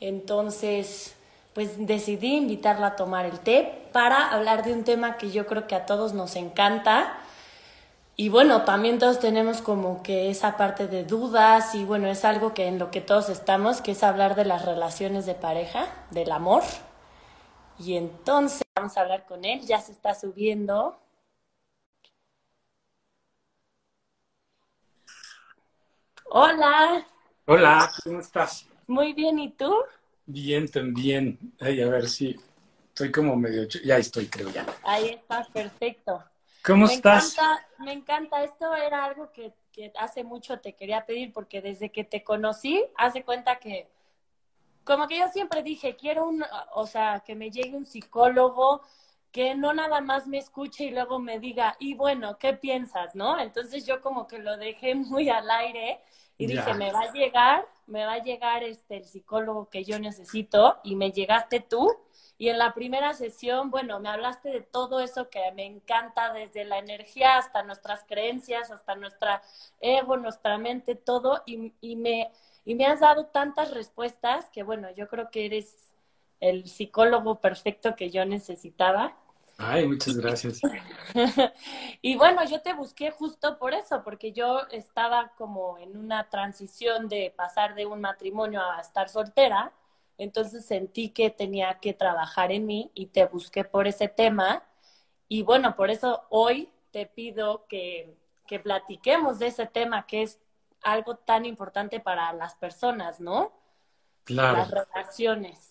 Entonces, pues decidí invitarla a tomar el té para hablar de un tema que yo creo que a todos nos encanta. Y bueno, también todos tenemos como que esa parte de dudas y bueno, es algo que en lo que todos estamos, que es hablar de las relaciones de pareja, del amor. Y entonces vamos a hablar con él, ya se está subiendo. Hola. Hola, ¿cómo estás? Muy bien, ¿y tú? Bien, también. Ay, a ver si estoy como medio... Ya estoy, creo ya. Ahí estás, perfecto. ¿Cómo me estás? Encanta, me encanta, esto era algo que, que hace mucho te quería pedir porque desde que te conocí, hace cuenta que como que yo siempre dije, quiero un, o sea, que me llegue un psicólogo que no nada más me escuche y luego me diga, y bueno, ¿qué piensas, no? Entonces yo como que lo dejé muy al aire y Ya. dije, me va a llegar, me va a llegar este el psicólogo que yo necesito y me llegaste tú. Y en la primera sesión, bueno, me hablaste de todo eso que me encanta, desde la energía hasta nuestras creencias, hasta nuestra ego, nuestra mente, todo, y, y me, y me has dado tantas respuestas que, bueno, yo creo que eres el psicólogo perfecto que yo necesitaba. Ay, muchas gracias. Y bueno, yo te busqué justo por eso, porque yo estaba como en una transición de pasar de un matrimonio a estar soltera, entonces sentí que tenía que trabajar en mí y te busqué por ese tema. Y bueno, por eso hoy te pido que, que platiquemos de ese tema que es algo tan importante para las personas, ¿no? Claro. Las relaciones.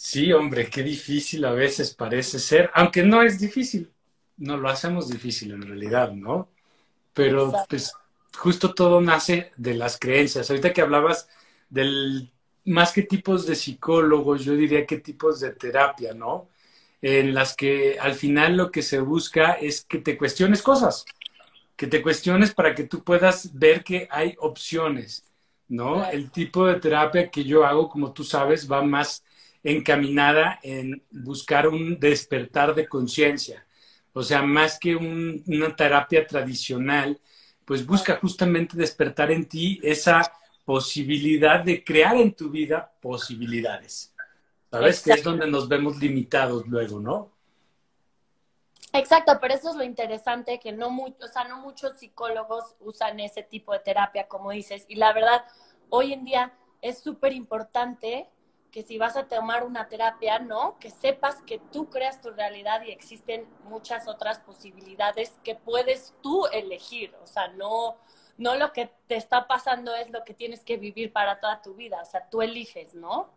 Sí, hombre, qué difícil a veces parece ser, aunque no es difícil, no lo hacemos difícil en realidad, ¿no? Pero Exacto. pues justo todo nace de las creencias. Ahorita que hablabas del, más que tipos de psicólogos, yo diría que tipos de terapia, ¿no? En las que al final lo que se busca es que te cuestiones cosas, que te cuestiones para que tú puedas ver que hay opciones, ¿no? Claro. El tipo de terapia que yo hago, como tú sabes, va más encaminada en buscar un despertar de conciencia. O sea, más que un- una terapia tradicional, pues busca justamente despertar en ti esa posibilidad de crear en tu vida posibilidades. ¿Sabes? Que es donde nos vemos limitados luego, ¿no? Exacto, pero eso es lo interesante, que no, mu- o sea, no muchos psicólogos usan ese tipo de terapia, como dices, y la verdad, hoy en día es súper importante que si vas a tomar una terapia, ¿no? Que sepas que tú creas tu realidad y existen muchas otras posibilidades que puedes tú elegir, o sea, no, no lo que te está pasando es lo que tienes que vivir para toda tu vida, o sea, tú eliges, ¿no?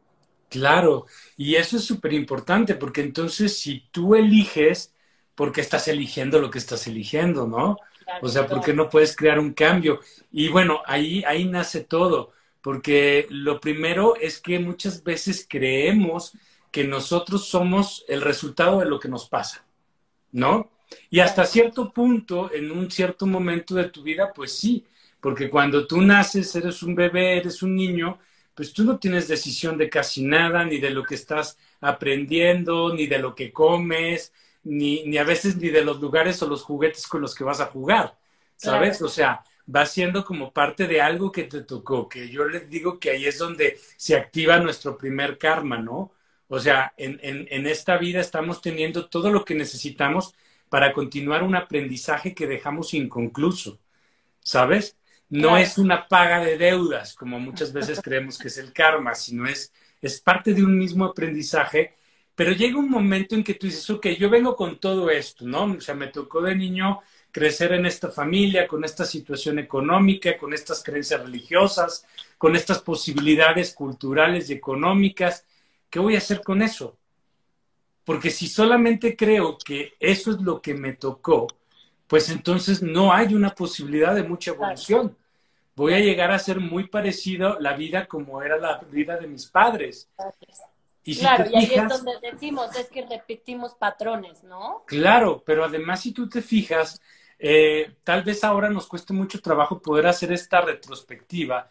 Claro, y eso es súper importante porque entonces si tú eliges, ¿por qué estás eligiendo lo que estás eligiendo, no? O sea, ¿por qué no puedes crear un cambio? Y bueno, ahí, ahí nace todo, porque lo primero es que muchas veces creemos que nosotros somos el resultado de lo que nos pasa, ¿no? Y hasta cierto punto, en un cierto momento de tu vida, pues sí, porque cuando tú naces, eres un bebé, eres un niño, pues tú no tienes decisión de casi nada, ni de lo que estás aprendiendo, ni de lo que comes, ni, ni a veces ni de los lugares o los juguetes con los que vas a jugar, ¿sabes? Claro. O sea, va siendo como parte de algo que te tocó, que yo les digo que ahí es donde se activa nuestro primer karma, ¿no? O sea, en, en, en esta vida estamos teniendo todo lo que necesitamos para continuar un aprendizaje que dejamos inconcluso, ¿sabes? No Claro. es una paga de deudas, como muchas veces creemos que es el karma, sino es, es parte de un mismo aprendizaje, pero llega un momento en que tú dices, ok, yo vengo con todo esto, ¿no? O sea, me tocó de niño crecer en esta familia, con esta situación económica, con estas creencias religiosas, con estas posibilidades culturales y económicas. ¿Qué voy a hacer con eso? Porque si solamente creo que eso es lo que me tocó, pues entonces no hay una posibilidad de mucha evolución. Voy a llegar a ser muy parecido la vida como era la vida de mis padres. Y si claro, y ahí fijas, es donde decimos, es que repetimos patrones, ¿no? Claro, pero además si tú te fijas, eh, tal vez ahora nos cueste mucho trabajo poder hacer esta retrospectiva,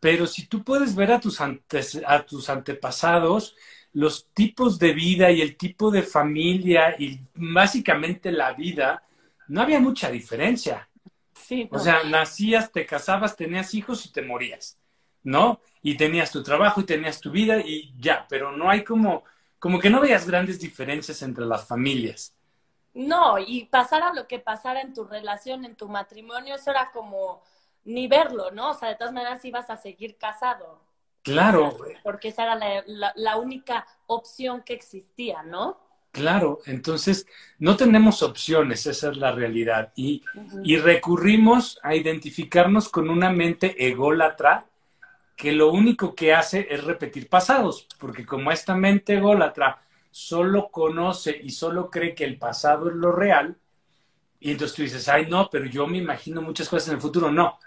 pero si tú puedes ver a tus, antes, a tus antepasados, los tipos de vida y el tipo de familia y básicamente la vida, no había mucha diferencia. Sí, O sea, nacías, te casabas, tenías hijos y te morías. ¿no? Y tenías tu trabajo y tenías tu vida y ya, pero no hay como, como que no veas grandes diferencias entre las familias. No, y pasara lo que pasara en tu relación, en tu matrimonio, eso era como ni verlo, ¿no? O sea, de todas maneras ibas a seguir casado. Claro. porque esa era la, única opción que existía, ¿no? Claro, entonces no tenemos opciones, esa es la realidad. Y, y recurrimos a identificarnos con una mente ególatra que lo único que hace es repetir pasados, porque como esta mente ególatra solo conoce y solo cree que el pasado es lo real, y entonces tú dices, ay, no, pero yo me imagino muchas cosas en el futuro. No,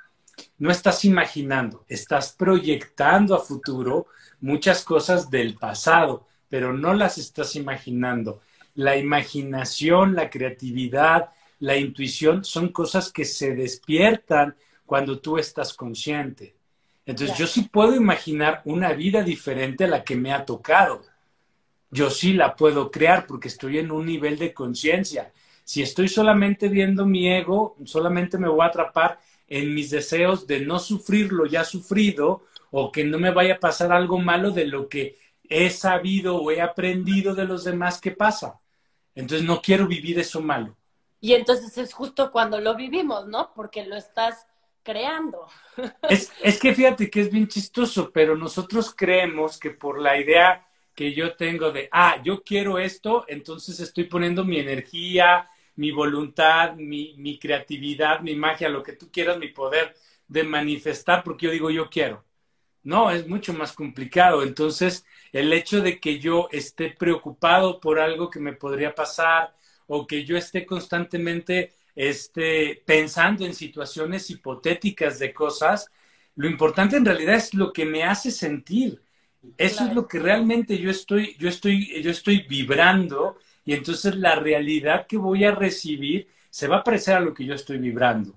no estás imaginando, estás proyectando a futuro muchas cosas del pasado, pero no las estás imaginando. La imaginación, la creatividad, la intuición son cosas que se despiertan cuando tú estás consciente. Entonces yo sí puedo imaginar una vida diferente a la que me ha tocado. Yo sí la puedo crear porque estoy en un nivel de conciencia. Si estoy solamente viendo mi ego, solamente me voy a atrapar en mis deseos de no sufrir lo ya sufrido o que no me vaya a pasar algo malo de lo que he sabido o he aprendido de los demás que pasa. Entonces no quiero vivir eso malo. Y entonces es justo cuando lo vivimos, ¿no? Porque lo estás creando. Es, es que fíjate que es bien chistoso, pero nosotros creemos que por la idea que yo tengo de, ah, yo quiero esto, entonces estoy poniendo mi energía, mi voluntad, mi, mi creatividad, mi magia, lo que tú quieras, mi poder de manifestar, porque yo digo yo quiero. No, es mucho más complicado. Entonces, el hecho de que yo esté preocupado por algo que me podría pasar o que yo esté constantemente este, pensando en situaciones hipotéticas de cosas, lo importante en realidad es lo que me hace sentir. Eso es lo que realmente yo estoy, yo estoy, yo estoy vibrando y entonces la realidad que voy a recibir se va a parecer a lo que yo estoy vibrando.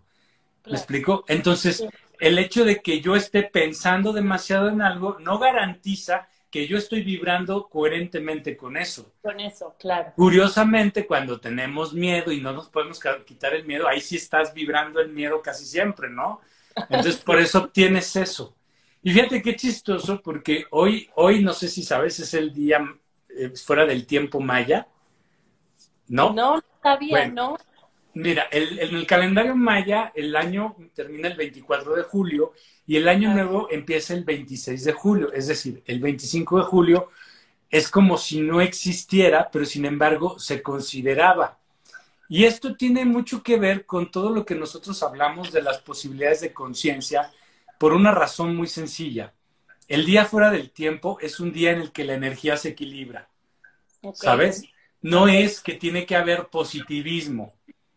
¿Me explico? Entonces, el hecho de que yo esté pensando demasiado en algo no garantiza que yo estoy vibrando coherentemente con eso. Con eso, claro. Curiosamente, cuando tenemos miedo y no nos podemos quitar el miedo, ahí sí estás vibrando el miedo casi siempre, ¿no? Entonces, por eso tienes eso. Y fíjate qué chistoso, porque hoy, hoy no sé si sabes, es el día eh, fuera del tiempo maya. ¿No? No, sabía, ¿no? Mira, el, en el calendario maya el año termina el 24 de julio y el año nuevo empieza el 26 de julio. Es decir, el 25 de julio es como si no existiera, pero sin embargo se consideraba. Y esto tiene mucho que ver con todo lo que nosotros hablamos de las posibilidades de conciencia por una razón muy sencilla. El día fuera del tiempo es un día en el que la energía se equilibra. ¿Sabes? no es que tiene que haber positivismo.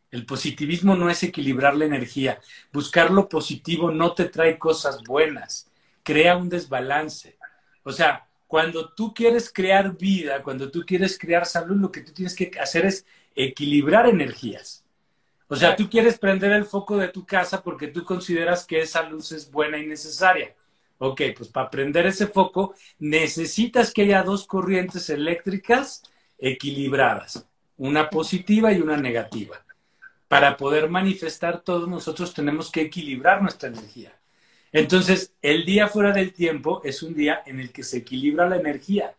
El positivismo no es equilibrar la energía. Buscar lo positivo no te trae cosas buenas. Crea un desbalance. O sea, cuando tú quieres crear vida, cuando tú quieres crear salud, lo que tú tienes que hacer es equilibrar energías. O sea, tú quieres prender el foco de tu casa porque tú consideras que esa luz es buena y necesaria. Ok, pues para prender ese foco necesitas que haya dos corrientes eléctricas equilibradas, una positiva y una negativa. Para poder manifestar todos nosotros tenemos que equilibrar nuestra energía. Entonces, el día fuera del tiempo es un día en el que se equilibra la energía.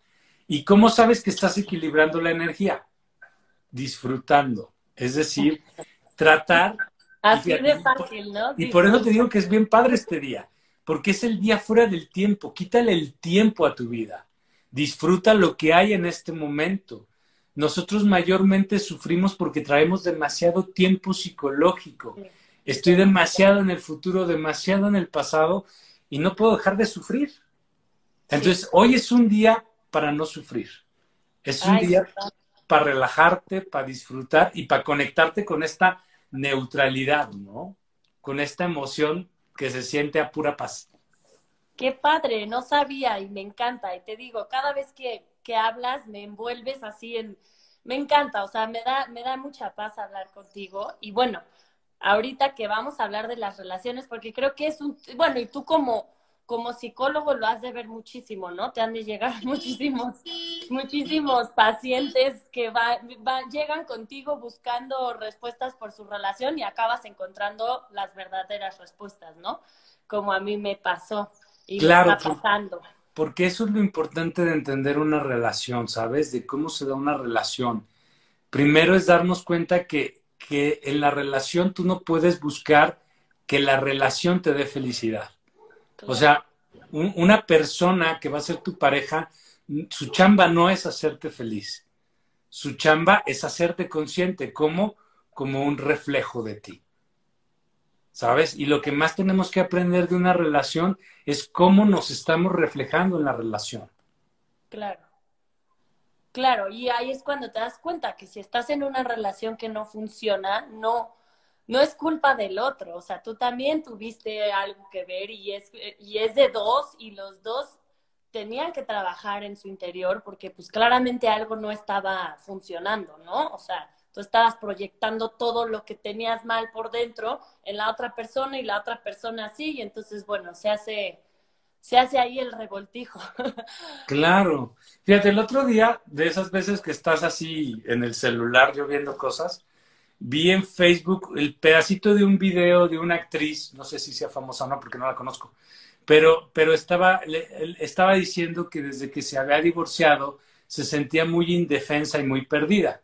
¿Y cómo sabes que estás equilibrando la energía? Disfrutando. Es decir, tratar... Así de fácil, ¿no? Y por eso te digo que es bien padre este día, porque es el día fuera del tiempo. Quítale el tiempo a tu vida. Disfruta lo que hay en este momento. Nosotros mayormente sufrimos porque traemos demasiado tiempo psicológico. Estoy demasiado en el futuro, demasiado en el pasado y no puedo dejar de sufrir. Entonces, hoy es un día para no sufrir. Es un día para relajarte, para disfrutar y para conectarte con esta neutralidad, ¿no? Con esta emoción que se siente a pura paz. Qué padre, no sabía y me encanta. Y te digo, cada vez que que hablas, me envuelves así en... Me encanta, o sea, me da, me da mucha paz hablar contigo. Y bueno, ahorita que vamos a hablar de las relaciones, porque creo que es un... Bueno, y tú como, como psicólogo lo has de ver muchísimo, ¿no? Te han de llegar muchísimos, muchísimos pacientes que va, llegan contigo buscando respuestas por su relación y acabas encontrando las verdaderas respuestas, ¿no? Como a mí me pasó. y claro, está pasando. Porque eso es lo importante de entender una relación, ¿sabes? De cómo se da una relación. Primero es darnos cuenta que, que en la relación tú no puedes buscar que la relación te dé felicidad. O sea, una persona que va a ser tu pareja, su chamba no es hacerte feliz. Su chamba es hacerte consciente como, como un reflejo de ti. ¿Sabes? Y lo que más tenemos que aprender de una relación es cómo nos estamos reflejando en la relación. Claro. Claro, y ahí es cuando te das cuenta que si estás en una relación que no funciona, no, no es culpa del otro, o sea, tú también tuviste algo que ver y es, y es de dos y los dos tenían que trabajar en su interior porque pues claramente algo no estaba funcionando, ¿no? O sea, tú estabas proyectando todo lo que tenías mal por dentro en la otra persona y la otra persona sí, y entonces, bueno, se hace, se hace ahí el revoltijo. Claro. Fíjate, el otro día, de esas veces que estás así en el celular yo viendo cosas, vi en Facebook el pedacito de un video de una actriz, no sé si sea famosa o no, porque no la conozco, pero, pero estaba, estaba diciendo que desde que se había divorciado se sentía muy indefensa y muy perdida,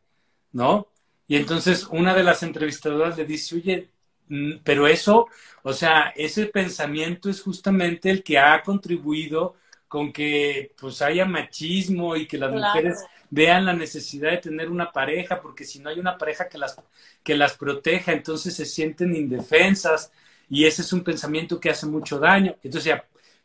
¿no? Y entonces una de las entrevistadoras le dice, oye, mm, pero eso, o sea, ese pensamiento es justamente el que ha contribuido con que pues haya machismo y que las mujeres vean la necesidad de tener una pareja, porque si no hay una pareja que las, que las proteja, entonces se sienten indefensas y ese es un pensamiento que hace mucho daño. Entonces,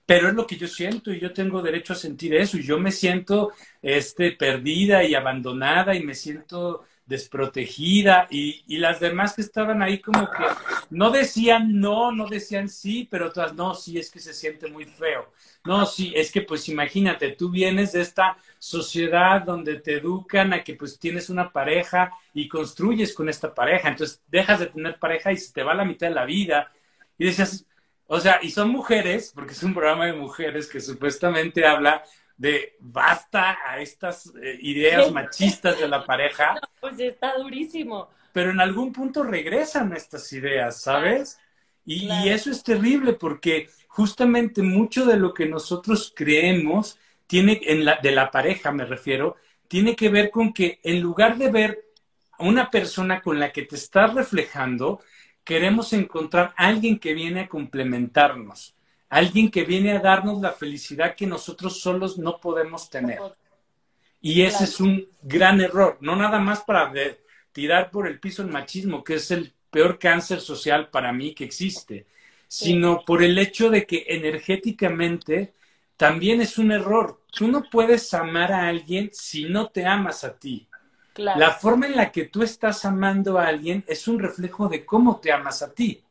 pero es lo que yo siento y yo tengo derecho a sentir eso y yo me siento este, perdida y abandonada y me siento desprotegida y, y, las demás que estaban ahí como que no decían no, no decían sí, pero todas no, sí, es que se siente muy feo. No, sí, es que pues imagínate, tú vienes de esta sociedad donde te educan a que pues tienes una pareja y construyes con esta pareja, entonces dejas de tener pareja y se te va la mitad de la vida. Y decías, o sea, y son mujeres, porque es un programa de mujeres que supuestamente habla de basta a estas eh, ideas machistas de la pareja. pues está durísimo. Pero en algún punto regresan estas ideas, ¿sabes? Y, y, eso es terrible porque justamente mucho de lo que nosotros creemos tiene, en la, de la pareja me refiero, tiene que ver con que en lugar de ver a una persona con la que te estás reflejando, queremos encontrar a alguien que viene a complementarnos, alguien que viene a darnos la felicidad que nosotros solos no podemos tener. Y ese es un gran error, no nada más para tirar por el piso el machismo, que es el peor cáncer social para mí que existe, sino por el hecho de que energéticamente también es un error. Tú no puedes amar a alguien si no te amas a ti. La forma en la que tú estás amando a alguien es un reflejo de cómo te amas a ti.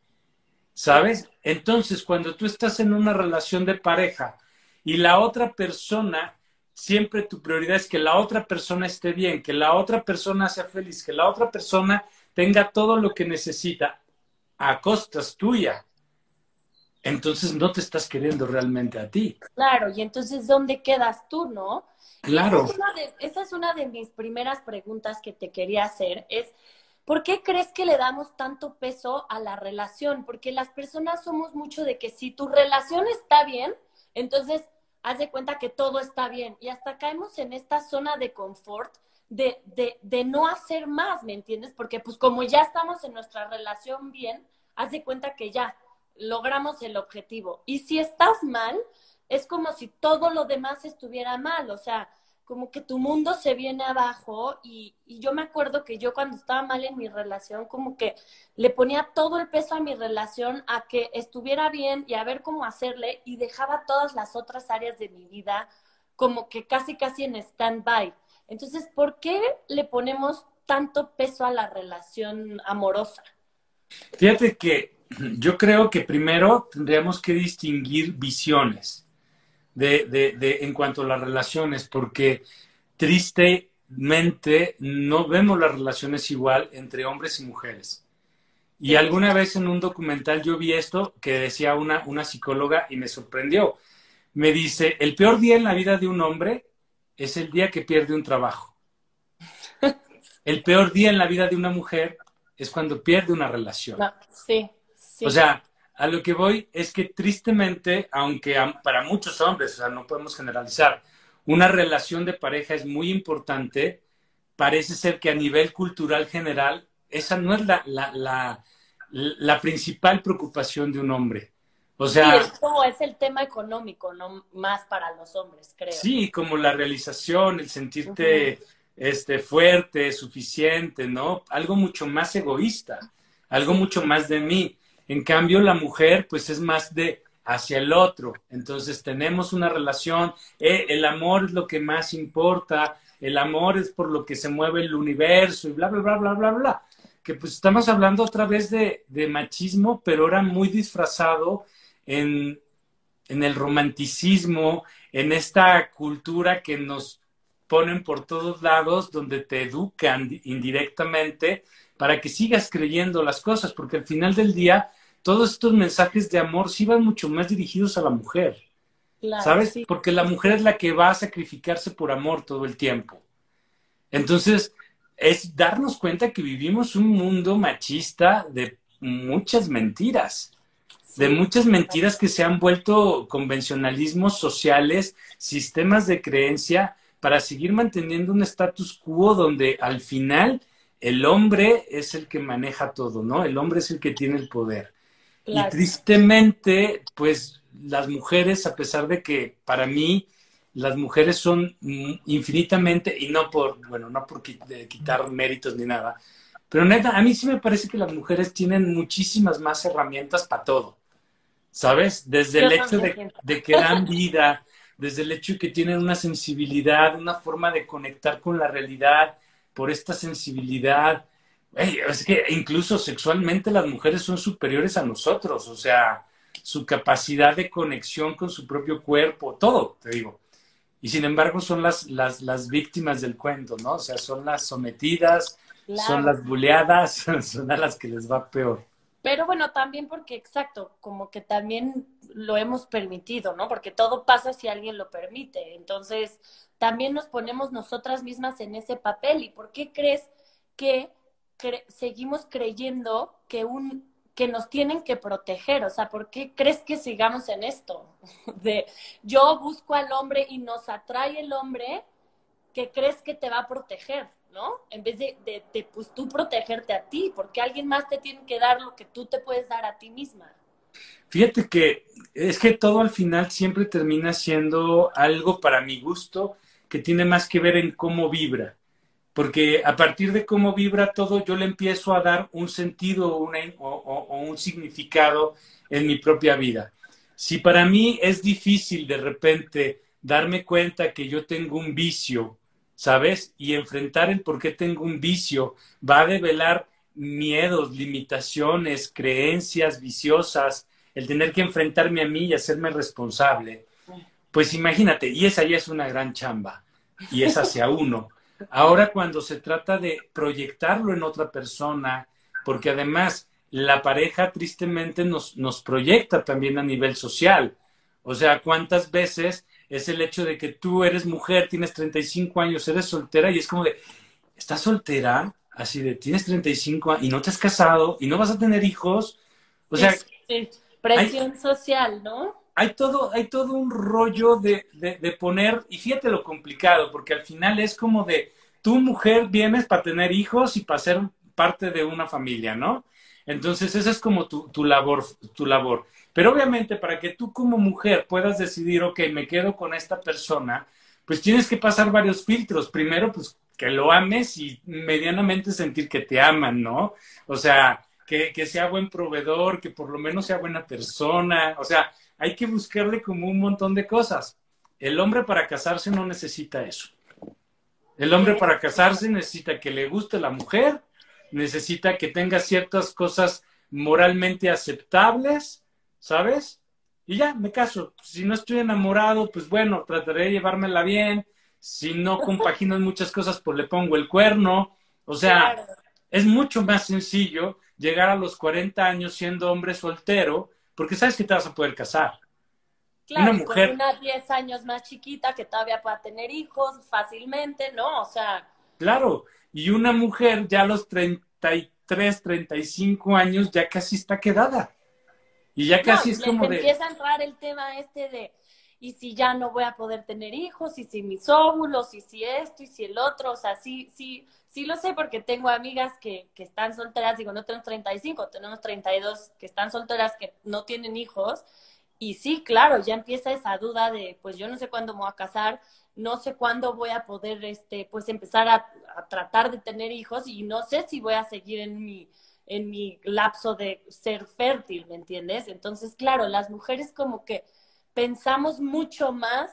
¿Sabes? Entonces, cuando tú estás en una relación de pareja y la otra persona, siempre tu prioridad es que la otra persona esté bien, que la otra persona sea feliz, que la otra persona tenga todo lo que necesita a costas tuya entonces no te estás queriendo realmente a ti. Claro, y entonces ¿dónde quedas tú, no? Claro. Esa es, una de, mis primeras preguntas que te quería hacer, es, ¿por qué crees que le damos tanto peso a la relación? Porque las personas somos mucho de que si tu relación está bien, entonces haz de cuenta que todo está bien. Y hasta caemos en esta zona de confort de, de, de no hacer más, ¿me entiendes? Porque pues como ya estamos en nuestra relación bien, haz de cuenta que ya, logramos el objetivo. Y si estás mal, es como si todo lo demás estuviera mal, o sea, como que tu mundo se viene abajo y, yo me acuerdo que yo cuando estaba mal en mi relación, como que le ponía todo el peso a mi relación a que estuviera bien y a ver cómo hacerle y dejaba todas las otras áreas de mi vida como que casi casi en stand-by. Entonces, ¿por qué le ponemos tanto peso a la relación amorosa? Fíjate que yo creo que primero tendríamos que distinguir visiones de, de, en cuanto a las relaciones, porque tristemente no vemos las relaciones igual entre hombres y mujeres. Y alguna vez en un documental yo vi esto que decía una, una psicóloga y me sorprendió. Me dice, el peor día en la vida de un hombre es el día que pierde un trabajo. El peor día en la vida de una mujer es cuando pierde una relación. sí. O sea, a lo que voy es que tristemente, aunque para muchos hombres, o sea, no podemos generalizar, una relación de pareja es muy importante, parece ser que a nivel cultural general, esa no es la, la, la, principal preocupación de un hombre. O sea, sí, es, es el tema económico, no más para los hombres, creo. Sí, como la realización, el sentirte este, fuerte, suficiente, ¿no? Algo mucho más egoísta, algo mucho más de mí. En cambio, la mujer, pues es más de hacia el otro. Entonces tenemos una relación, eh, el amor es lo que más importa, el amor es por lo que se mueve el universo y bla, bla, bla, bla, bla, bla. Que pues estamos hablando otra vez de, de machismo, pero ahora muy disfrazado en, en el romanticismo, en esta cultura que nos ponen por todos lados, donde te educan indirectamente para que sigas creyendo las cosas, porque al final del día todos estos mensajes de amor sí van mucho más dirigidos a la mujer. ¿Sabes? Porque la mujer es la que va a sacrificarse por amor todo el tiempo. Entonces, es darnos cuenta que vivimos un mundo machista de muchas mentiras, de muchas mentiras que se han vuelto convencionalismos sociales, sistemas de creencia, para seguir manteniendo un status quo donde al final el hombre es el que maneja todo, ¿no? El hombre es el que tiene el poder. Y tristemente, pues las mujeres, a pesar de que para mí las mujeres son infinitamente, y no por, bueno, no por quitar méritos ni nada, pero neta, a mí sí me parece que las mujeres tienen muchísimas más herramientas para todo, ¿sabes? Desde el hecho de, de, que dan vida, desde el hecho de que tienen una sensibilidad, una forma de conectar con la realidad por esta sensibilidad, es que incluso sexualmente las mujeres son superiores a nosotros, o sea, su capacidad de conexión con su propio cuerpo, todo, te digo. Y sin embargo son las, las, las víctimas del cuento, ¿no? O sea, son las sometidas, son las buleadas, son a las que les va peor. Pero bueno, también porque, exacto, como que también lo hemos permitido, ¿no? Porque todo pasa si alguien lo permite. Entonces, también nos ponemos nosotras mismas en ese papel. ¿Y por qué crees que seguimos creyendo que un que nos tienen que proteger, o sea, ¿por qué crees que sigamos en esto? De yo busco al hombre y nos atrae el hombre que crees que te va a proteger, ¿no? En vez de, de, pues tú protegerte a ti, porque alguien más te tiene que dar lo que tú te puedes dar a ti misma. Fíjate que es que todo al final siempre termina siendo algo para mi gusto que tiene más que ver en cómo vibra porque a partir de cómo vibra todo, yo le empiezo a dar un sentido o, un significado en mi propia vida. Si para mí es difícil de repente darme cuenta que yo tengo un vicio, ¿sabes? Y enfrentar el por qué tengo un vicio va a develar miedos, limitaciones, creencias viciosas, el tener que enfrentarme a mí y hacerme responsable. Pues imagínate, y esa ya es una gran chamba, y es hacia uno. Ahora cuando se trata de proyectarlo en otra persona, porque además la pareja tristemente nos, nos proyecta también a nivel social. O sea, ¿cuántas veces es el hecho de que tú eres mujer, tienes 35 años, eres soltera y es como de, ¿estás soltera? Así de, tienes 35 años y no te has casado y no vas a tener hijos. O sea, presión social, ¿no? Hay todo, hay todo un rollo de, de, poner, y fíjate lo complicado, porque al final es como de, tu mujer vienes para tener hijos y para ser parte de una familia, ¿no? Entonces, esa es como tu, tu, labor, tu labor. Pero obviamente, para que tú como mujer puedas decidir, ok, me quedo con esta persona, pues tienes que pasar varios filtros. Primero, pues que lo ames y medianamente sentir que te aman, ¿no? O sea, que, que sea buen proveedor, que por lo menos sea buena persona. O sea, hay que buscarle como un montón de cosas. El hombre para casarse no necesita eso. El hombre para casarse necesita que le guste la mujer, necesita que tenga ciertas cosas moralmente aceptables, ¿sabes? Y ya, me caso. Si no estoy enamorado, pues bueno, trataré de llevármela bien. Si no compagino muchas cosas, pues le pongo el cuerno. O sea, es mucho más sencillo llegar a los 40 años siendo hombre soltero, porque sabes que te vas a poder casar. Claro, una mujer... con una 10 años más chiquita que todavía pueda tener hijos fácilmente, ¿no? O sea... Claro, y una mujer ya a los 33, 35 años ya casi está quedada. Y ya casi es como de... empieza a entrar el tema este de, y si ya no voy a poder tener hijos, y si mis óvulos, y si esto, y si el otro, o sea, sí, sí, sí lo sé porque tengo amigas que, que están solteras, digo, no tenemos 35, tenemos 32 que están solteras, que no tienen hijos, y sí, claro, ya empieza esa duda de, pues yo no sé cuándo me voy a casar, no sé cuándo voy a poder, este, pues empezar a, a tratar de tener hijos y no sé si voy a seguir en mi, en mi lapso de ser fértil, ¿me entiendes? Entonces, claro, las mujeres como que pensamos mucho más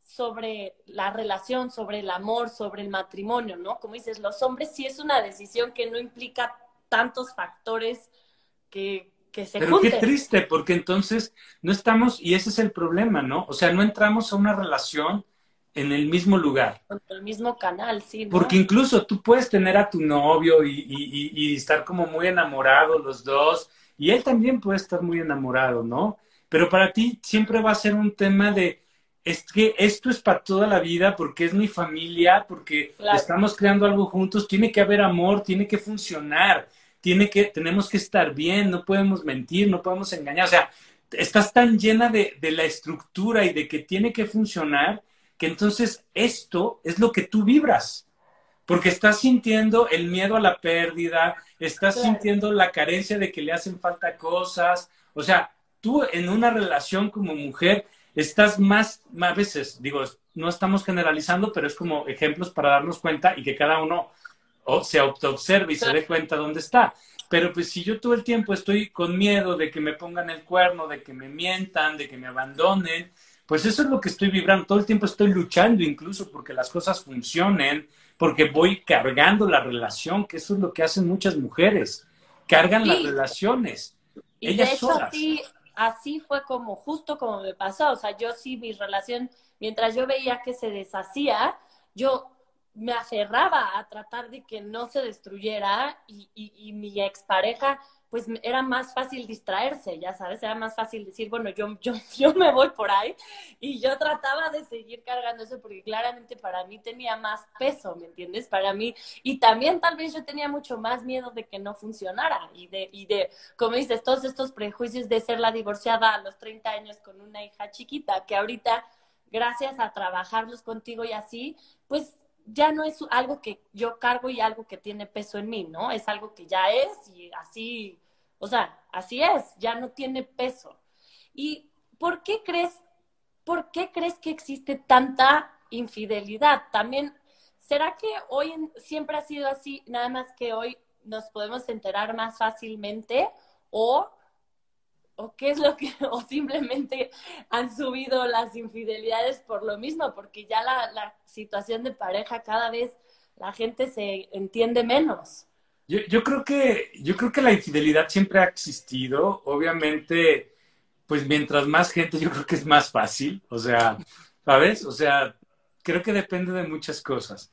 sobre la relación, sobre el amor, sobre el matrimonio, ¿no? Como dices, los hombres sí es una decisión que no implica tantos factores que, que se Pero qué triste, porque entonces no estamos, y ese es el problema, ¿no? O sea, no entramos a una relación en el mismo lugar. Con el mismo canal, sí. Porque incluso tú puedes tener a tu novio y, y, estar como muy enamorados los dos, y él también puede estar muy enamorado, ¿no? Pero para ti siempre va a ser un tema de, es que esto es para toda la vida, porque es mi familia, porque estamos creando algo juntos, tiene que haber amor, tiene que funcionar, tiene que, tenemos que estar bien, no podemos mentir, no podemos engañar, o sea, estás tan llena de, de la estructura y de que tiene que funcionar que entonces esto es lo que tú vibras, porque estás sintiendo el miedo a la pérdida, estás sintiendo la carencia de que le hacen falta cosas, o sea, tú en una relación como mujer estás más, más veces, digo, no estamos generalizando, pero es como ejemplos para darnos cuenta y que cada uno se autoobserve y se dé cuenta dónde está. Pero pues si yo todo el tiempo estoy con miedo de que me pongan el cuerno, de que me mientan, de que me abandonen, pues eso es lo que estoy vibrando. Todo el tiempo estoy luchando incluso porque las cosas funcionen, porque voy cargando la relación, que eso es lo que hacen muchas mujeres. Cargan las relaciones. Y ellas de hecho, Así, así fue como, justo como me pasó. O sea, yo sí, mi relación, mientras yo veía que se deshacía, yo me aferraba a tratar de que no se destruyera y, y, y mi expareja pues era más fácil distraerse, ya sabes, era más fácil decir, bueno, yo, yo, yo me voy por ahí y yo trataba de seguir cargando eso porque claramente para mí tenía más peso, ¿me entiendes? Para mí, y también tal vez yo tenía mucho más miedo de que no funcionara y de, y de, como dices, todos estos prejuicios de ser la divorciada a los 30 años con una hija chiquita, que ahorita, gracias a trabajarlos contigo y así, pues ya no es algo que yo cargo y algo que tiene peso en mí, ¿no? Es algo que ya es y así o sea, así es, ya no tiene peso. ¿Y por qué crees, por qué crees que existe tanta infidelidad? También, ¿será que hoy siempre ha sido así, nada más que hoy nos podemos enterar más fácilmente? ¿O, o qué es lo que, o simplemente han subido las infidelidades por lo mismo? Porque ya la situación de pareja cada vez la gente se entiende menos. Yo, yo, creo que, yo creo que la infidelidad siempre ha existido. Obviamente, pues mientras más gente, yo creo que es más fácil. O sea, ¿sabes? O sea, creo que depende de muchas cosas.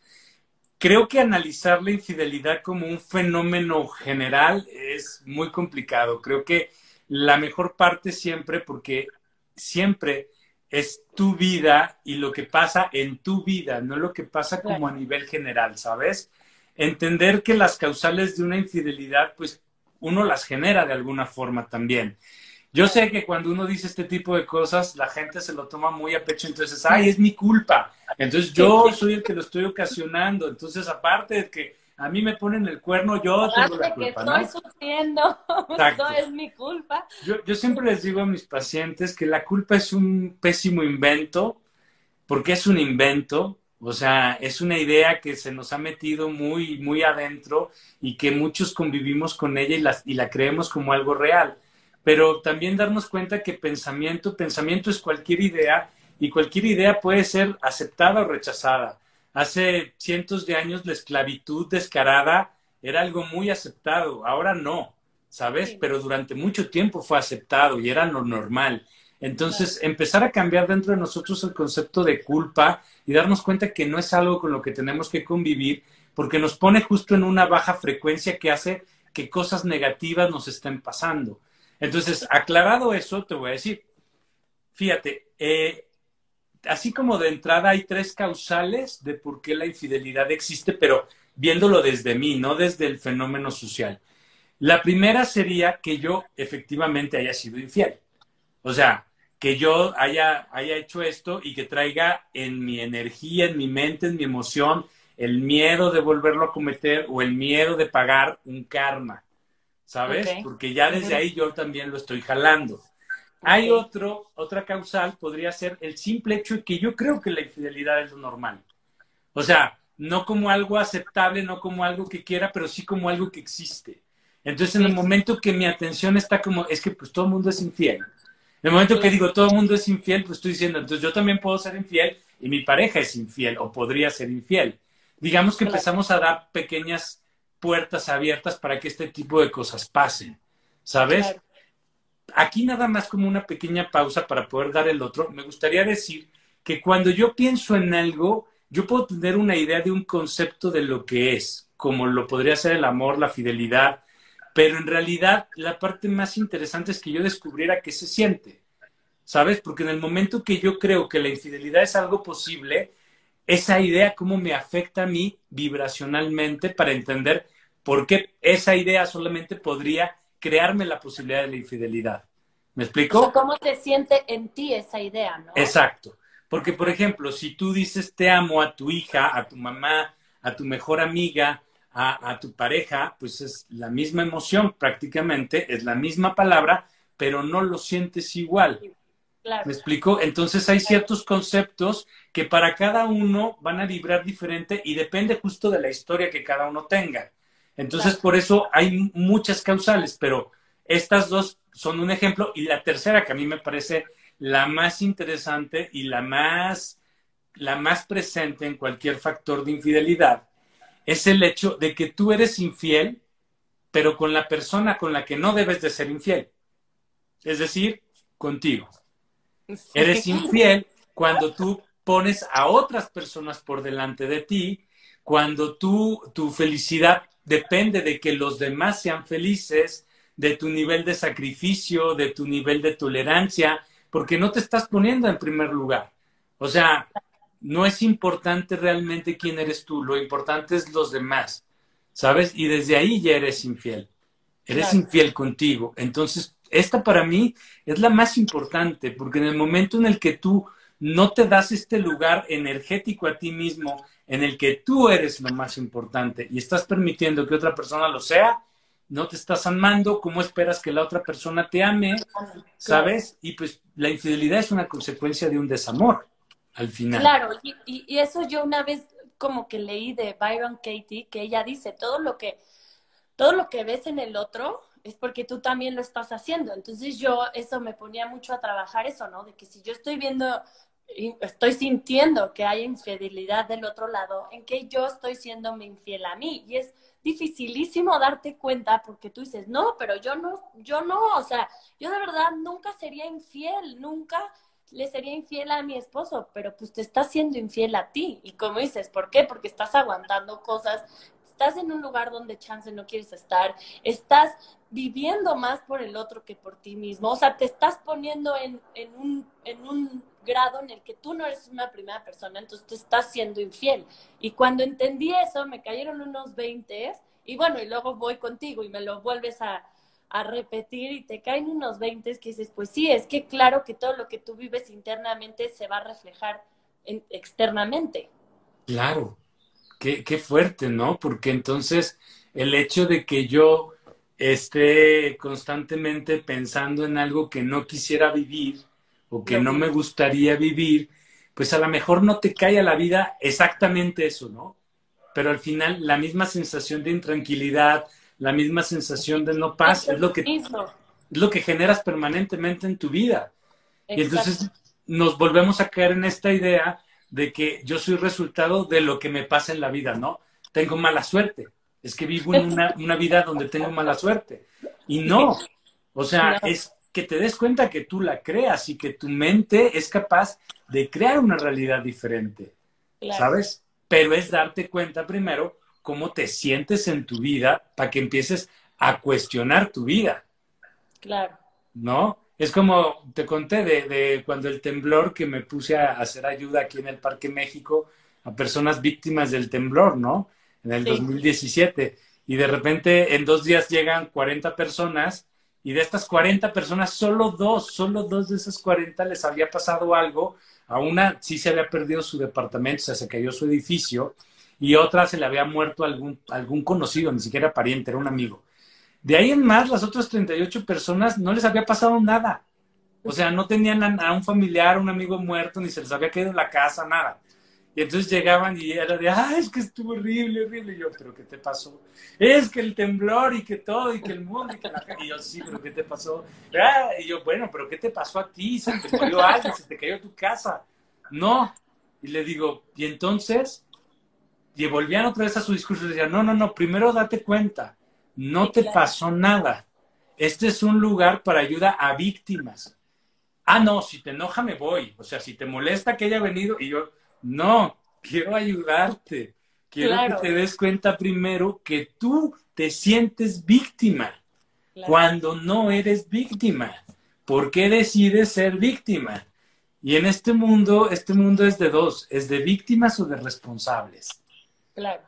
Creo que analizar la infidelidad como un fenómeno general es muy complicado. Creo que la mejor parte siempre, porque siempre es tu vida y lo que pasa en tu vida, no lo que pasa como a nivel general, ¿sabes? Entender que las causales de una infidelidad, pues uno las genera de alguna forma también. Yo sé que cuando uno dice este tipo de cosas, la gente se lo toma muy a pecho, entonces, ay, es mi culpa. Entonces yo soy el que lo estoy ocasionando. Entonces, aparte de que a mí me ponen el cuerno, yo tengo la culpa, que estoy sufriendo, eso es mi culpa. Yo, yo siempre les digo a mis pacientes que la culpa es un pésimo invento, porque es un invento, o sea, es una idea que se nos ha metido muy, muy adentro y que muchos convivimos con ella y la, y la creemos como algo real. Pero también darnos cuenta que pensamiento, pensamiento es cualquier idea y cualquier idea puede ser aceptada o rechazada. Hace cientos de años la esclavitud descarada era algo muy aceptado, ahora no, ¿sabes? Pero durante mucho tiempo fue aceptado y era lo normal. Entonces, empezar a cambiar dentro de nosotros el concepto de culpa y darnos cuenta que no es algo con lo que tenemos que convivir, porque nos pone justo en una baja frecuencia que hace que cosas negativas nos estén pasando. Entonces, aclarado eso, te voy a decir, fíjate, eh, así como de entrada hay tres causales de por qué la infidelidad existe, pero viéndolo desde mí, no desde el fenómeno social. La primera sería que yo efectivamente haya sido infiel. O sea, que yo haya, haya hecho esto y que traiga en mi energía, en mi mente, en mi emoción, el miedo de volverlo a cometer o el miedo de pagar un karma, ¿sabes? Porque ya desde ahí yo también lo estoy jalando. Hay otro, otra causal, podría ser el simple hecho de que yo creo que la infidelidad es lo normal. O sea, no como algo aceptable, no como algo que quiera, pero sí como algo que existe. Entonces, en el momento que mi atención está como, es que pues todo el mundo es infiel. En el momento que digo todo el mundo es infiel, pues estoy diciendo, entonces yo también puedo ser infiel y mi pareja es infiel o podría ser infiel digamos que empezamos a dar pequeñas puertas abiertas para que este tipo de cosas pasen, ¿sabes? Aquí nada más como una pequeña pausa para poder dar el otro, me gustaría decir que cuando yo pienso en algo, yo puedo tener una idea de un concepto de lo que es, como lo podría ser el amor, la fidelidad, pero en realidad la parte más interesante es que yo descubriera qué se siente, ¿sabes? Porque en el momento que yo creo que la infidelidad es algo posible, esa idea cómo me afecta a mí vibracionalmente para entender por qué esa idea solamente podría crearme la posibilidad de la infidelidad. ¿Me explico? ¿Cómo te siente en ti esa idea, no? Exacto. Porque, por ejemplo, si tú dices te amo a tu hija, a tu mamá, a tu mejor amiga, a, a tu pareja, pues es la misma emoción prácticamente, es la misma palabra, pero no lo sientes igual. ¿Me explico? Entonces hay ciertos conceptos que para cada uno van a vibrar diferente y depende justo de la historia que cada uno tenga. Entonces por eso hay muchas causales, pero estas dos son un ejemplo y la tercera que a mí me parece la más interesante y la más, la más presente en cualquier factor de infidelidad es el hecho de que tú eres infiel, pero con la persona con la que no debes de ser infiel. Es decir, contigo. Eres infiel cuando tú pones a otras personas por delante de ti, cuando tú, tu felicidad depende de que los demás sean felices, de tu nivel de sacrificio, de tu nivel de tolerancia, porque no te estás poniendo en primer lugar. O sea, no es importante realmente quién eres tú, lo importante es los demás, ¿sabes? Y desde ahí ya eres infiel. Eres infiel contigo. Entonces, esta para mí es la más importante, porque en el momento en el que tú no te das este lugar energético a ti mismo, en el que tú eres lo más importante y estás permitiendo que otra persona lo sea, no te estás amando, ¿cómo esperas que la otra persona te ame? ¿Sabes? Y pues la infidelidad es una consecuencia de un desamor al final. Claro, y, y eso yo una vez como que leí de Byron Katie, que ella dice, todo lo que, todo lo que ves en el otro, es porque tú también lo estás haciendo. Entonces yo eso me ponía mucho a trabajar eso, ¿no? De que si yo estoy viendo, estoy sintiendo que hay infidelidad del otro lado, en que yo estoy siendo infiel a mí. Y es dificilísimo darte cuenta porque tú dices, no, pero yo no, yo no, o sea, yo de verdad nunca sería infiel, nunca le sería infiel a mi esposo, pero pues te estás siendo infiel a ti. Y como dices, ¿por qué? Porque estás aguantando cosas estás en un lugar donde chance no quieres estar, estás viviendo más por el otro que por ti mismo, o sea, te estás poniendo en, en, un, en un grado en el que tú no eres una primera persona, entonces te estás siendo infiel. Y cuando entendí eso, me cayeron unos 20 y bueno, y luego voy contigo y me lo vuelves a, a repetir y te caen unos 20 que dices, pues sí, es que claro que todo lo que tú vives internamente se va a reflejar en, externamente. Claro, qué, qué fuerte, ¿no? Porque entonces el hecho de que yo esté constantemente pensando en algo que no quisiera vivir o que no me gustaría vivir, pues a lo mejor no te cae a la vida exactamente eso, ¿no? Pero al final la misma sensación de intranquilidad, la misma sensación de no paz es lo que, es lo que generas permanentemente en tu vida. Y entonces nos volvemos a caer en esta idea de que yo soy resultado de lo que me pasa en la vida, ¿no? Tengo mala suerte. Es que vivo en una, vida donde tengo mala suerte. Y no. O sea, es que te des cuenta que tú la creas y que tu mente es capaz de crear una realidad diferente. ¿Sabes? Pero es darte cuenta primero cómo te sientes en tu vida para que empieces a cuestionar tu vida. Claro. ¿No? Es como te conté de, cuando el temblor que me puse a hacer ayuda aquí en el Parque México a personas víctimas del temblor, ¿no? En el 2017. y de repente en dos días llegan 40 personas y de estas 40 personas, solo dos, solo dos de esas 40 les había pasado algo. A una sí se había perdido su departamento, o sea, se cayó su edificio, y otra se le había muerto algún, algún conocido, ni siquiera pariente, era un amigo. De ahí en más, las otras 38 personas no les había pasado nada. O sea, no tenían a, un familiar, un amigo muerto, ni se les había caído en la casa, nada. Y entonces llegaban y era de, ah, es que estuvo horrible, horrible. Y yo, ¿pero qué te pasó? Es que el temblor y que todo, y que el mundo, y que la... Y yo, sí, ¿pero qué te pasó? Ah, y yo, bueno, ¿pero qué te pasó a ti? Se te cayó alguien, se te cayó tu casa. No. Y le digo, ¿y entonces? Y volvían otra vez a su discurso y decían, no, no, no, primero date cuenta, no te pasó nada. Este es un lugar para ayuda a víctimas. Ah, no, si te enoja me voy. O sea, si te molesta que haya venido y yo, no, quiero ayudarte. Quiero que te des cuenta primero que tú te sientes víctima cuando no eres víctima. ¿Por qué decides ser víctima? Y en este mundo, este mundo es de dos, es de víctimas o de responsables. Claro.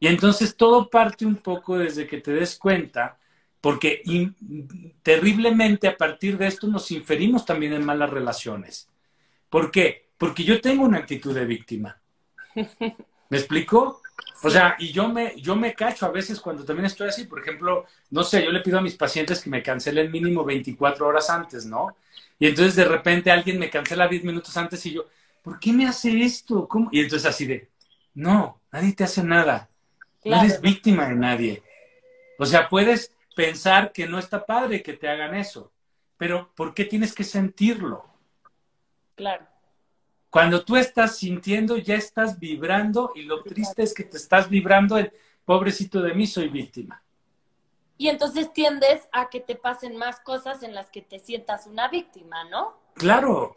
Y entonces todo parte un poco desde que te des cuenta, porque terriblemente a partir de esto nos inferimos también en malas relaciones. ¿Por qué? Porque yo tengo una actitud de víctima. ¿Me explico? O sea, y yo me, yo me cacho a veces cuando también estoy así, por ejemplo, no sé, yo le pido a mis pacientes que me cancelen mínimo 24 horas antes, ¿no? Y entonces de repente alguien me cancela 10 minutos antes y yo, ¿por qué me hace esto? ¿Cómo? Y entonces así de, no, nadie te hace nada. No eres víctima de nadie. O sea, puedes pensar que no está padre que te hagan eso, pero ¿por qué tienes que sentirlo? Claro. Cuando tú estás sintiendo, ya estás vibrando y lo triste es que te estás vibrando el pobrecito de mí, soy víctima. Y entonces tiendes a que te pasen más cosas en las que te sientas una víctima, ¿no? Claro,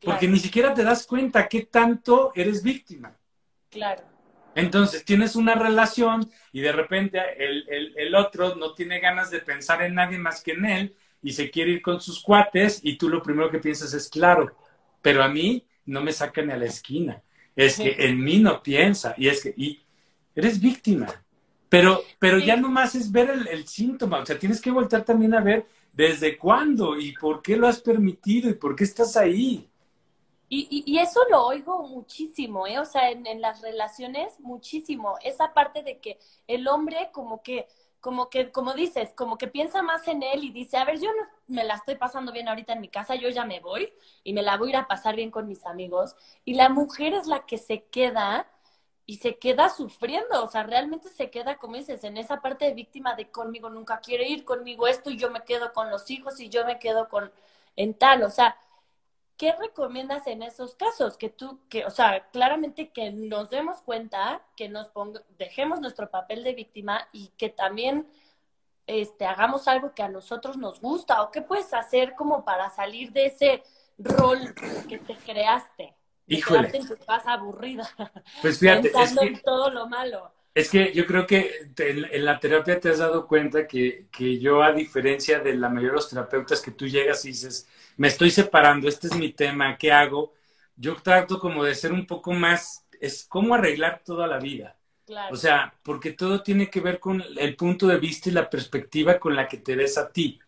porque ni siquiera te das cuenta qué tanto eres víctima. Claro. Entonces tienes una relación y de repente el, otro no tiene ganas de pensar en nadie más que en él y se quiere ir con sus cuates y tú lo primero que piensas es claro, pero a mí no me sacan a la esquina. Es que en mí no piensa y es que y eres víctima. Pero, pero ya nomás es ver el, el síntoma, o sea, tienes que voltear también a ver desde cuándo y por qué lo has permitido y por qué estás ahí. Y, y, eso lo oigo muchísimo, ¿eh? O sea, en, las relaciones, muchísimo. Esa parte de que el hombre como que, como que, como dices, como que piensa más en él y dice, a ver, yo no, me la estoy pasando bien ahorita en mi casa, yo ya me voy y me la voy a ir a pasar bien con mis amigos. Y la mujer es la que se queda y se queda sufriendo, o sea, realmente se queda, como dices, en esa parte de víctima de conmigo nunca quiere ir, conmigo esto y yo me quedo con los hijos y yo me quedo con en tal, o sea, ¿qué recomiendas en esos casos? Que tú, que, o sea, claramente que nos demos cuenta, que nos ponga, dejemos nuestro papel de víctima y que también este, hagamos algo que a nosotros nos gusta o qué puedes hacer como para salir de ese rol que te creaste. Híjole. en tu casa aburrida. Pues fíjate, pensando en todo lo malo. Es que yo creo que en, la terapia te has dado cuenta que, que yo, a diferencia de la mayoría de los terapeutas, que tú llegas y dices, me estoy separando, este es mi tema, ¿qué hago? Yo trato como de ser un poco más, es cómo arreglar toda la vida. O sea, porque todo tiene que ver con el punto de vista y la perspectiva con la que te ves a ti,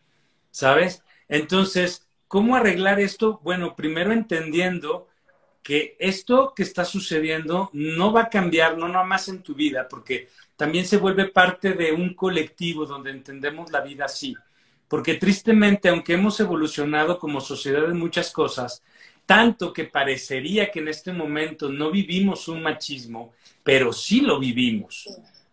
¿sabes? Entonces, ¿cómo arreglar esto? Bueno, primero entendiendo que esto que está sucediendo no va a cambiar, no nada más en tu vida, porque también se vuelve parte de un colectivo donde entendemos la vida así porque tristemente, aunque hemos evolucionado como sociedad en muchas cosas, tanto que parecería que en este momento no vivimos un machismo, pero sí lo vivimos.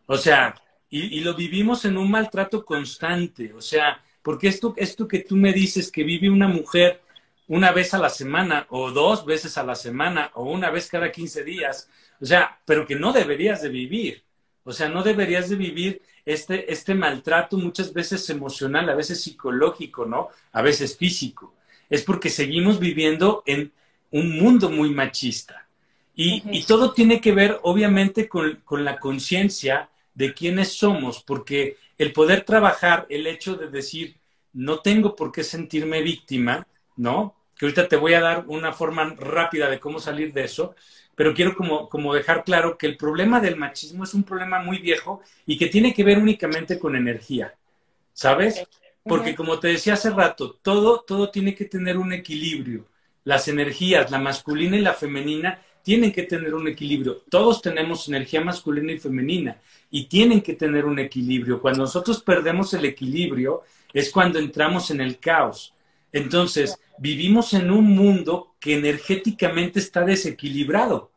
O sea, y, lo vivimos en un maltrato constante. O sea, porque esto, esto que tú me dices que vive una mujer una vez a la semana o dos veces a la semana o una vez cada 15 días, o sea, pero que no deberías de vivir. O sea, no deberías de vivir este, este maltrato muchas veces emocional, a veces psicológico, ¿no? A veces físico. Es porque seguimos viviendo en un mundo muy machista. Y, y todo tiene que ver, obviamente, con, con la conciencia de quiénes somos, porque el poder trabajar, el hecho de decir, no tengo por qué sentirme víctima, ¿no? Que ahorita te voy a dar una forma rápida de cómo salir de eso, pero quiero como, como dejar claro que el problema del machismo es un problema muy viejo y que tiene que ver únicamente con energía, ¿sabes? Porque como te decía hace rato, todo, todo tiene que tener un equilibrio. Las energías, la masculina y la femenina, tienen que tener un equilibrio. Todos tenemos energía masculina y femenina y tienen que tener un equilibrio. Cuando nosotros perdemos el equilibrio es cuando entramos en el caos. Entonces, vivimos en un mundo que energéticamente está desequilibrado,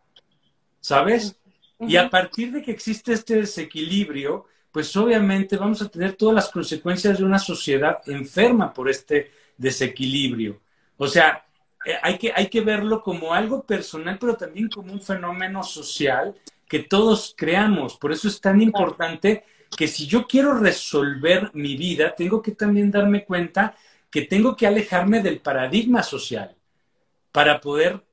¿sabes? Y a partir de que existe este desequilibrio, pues obviamente vamos a tener todas las consecuencias de una sociedad enferma por este desequilibrio. O sea, eh, hay que, hay que verlo como algo personal, pero también como un fenómeno social que todos creamos. Por eso es tan importante que si yo quiero resolver mi vida, tengo que también darme cuenta que tengo que alejarme del paradigma social para poder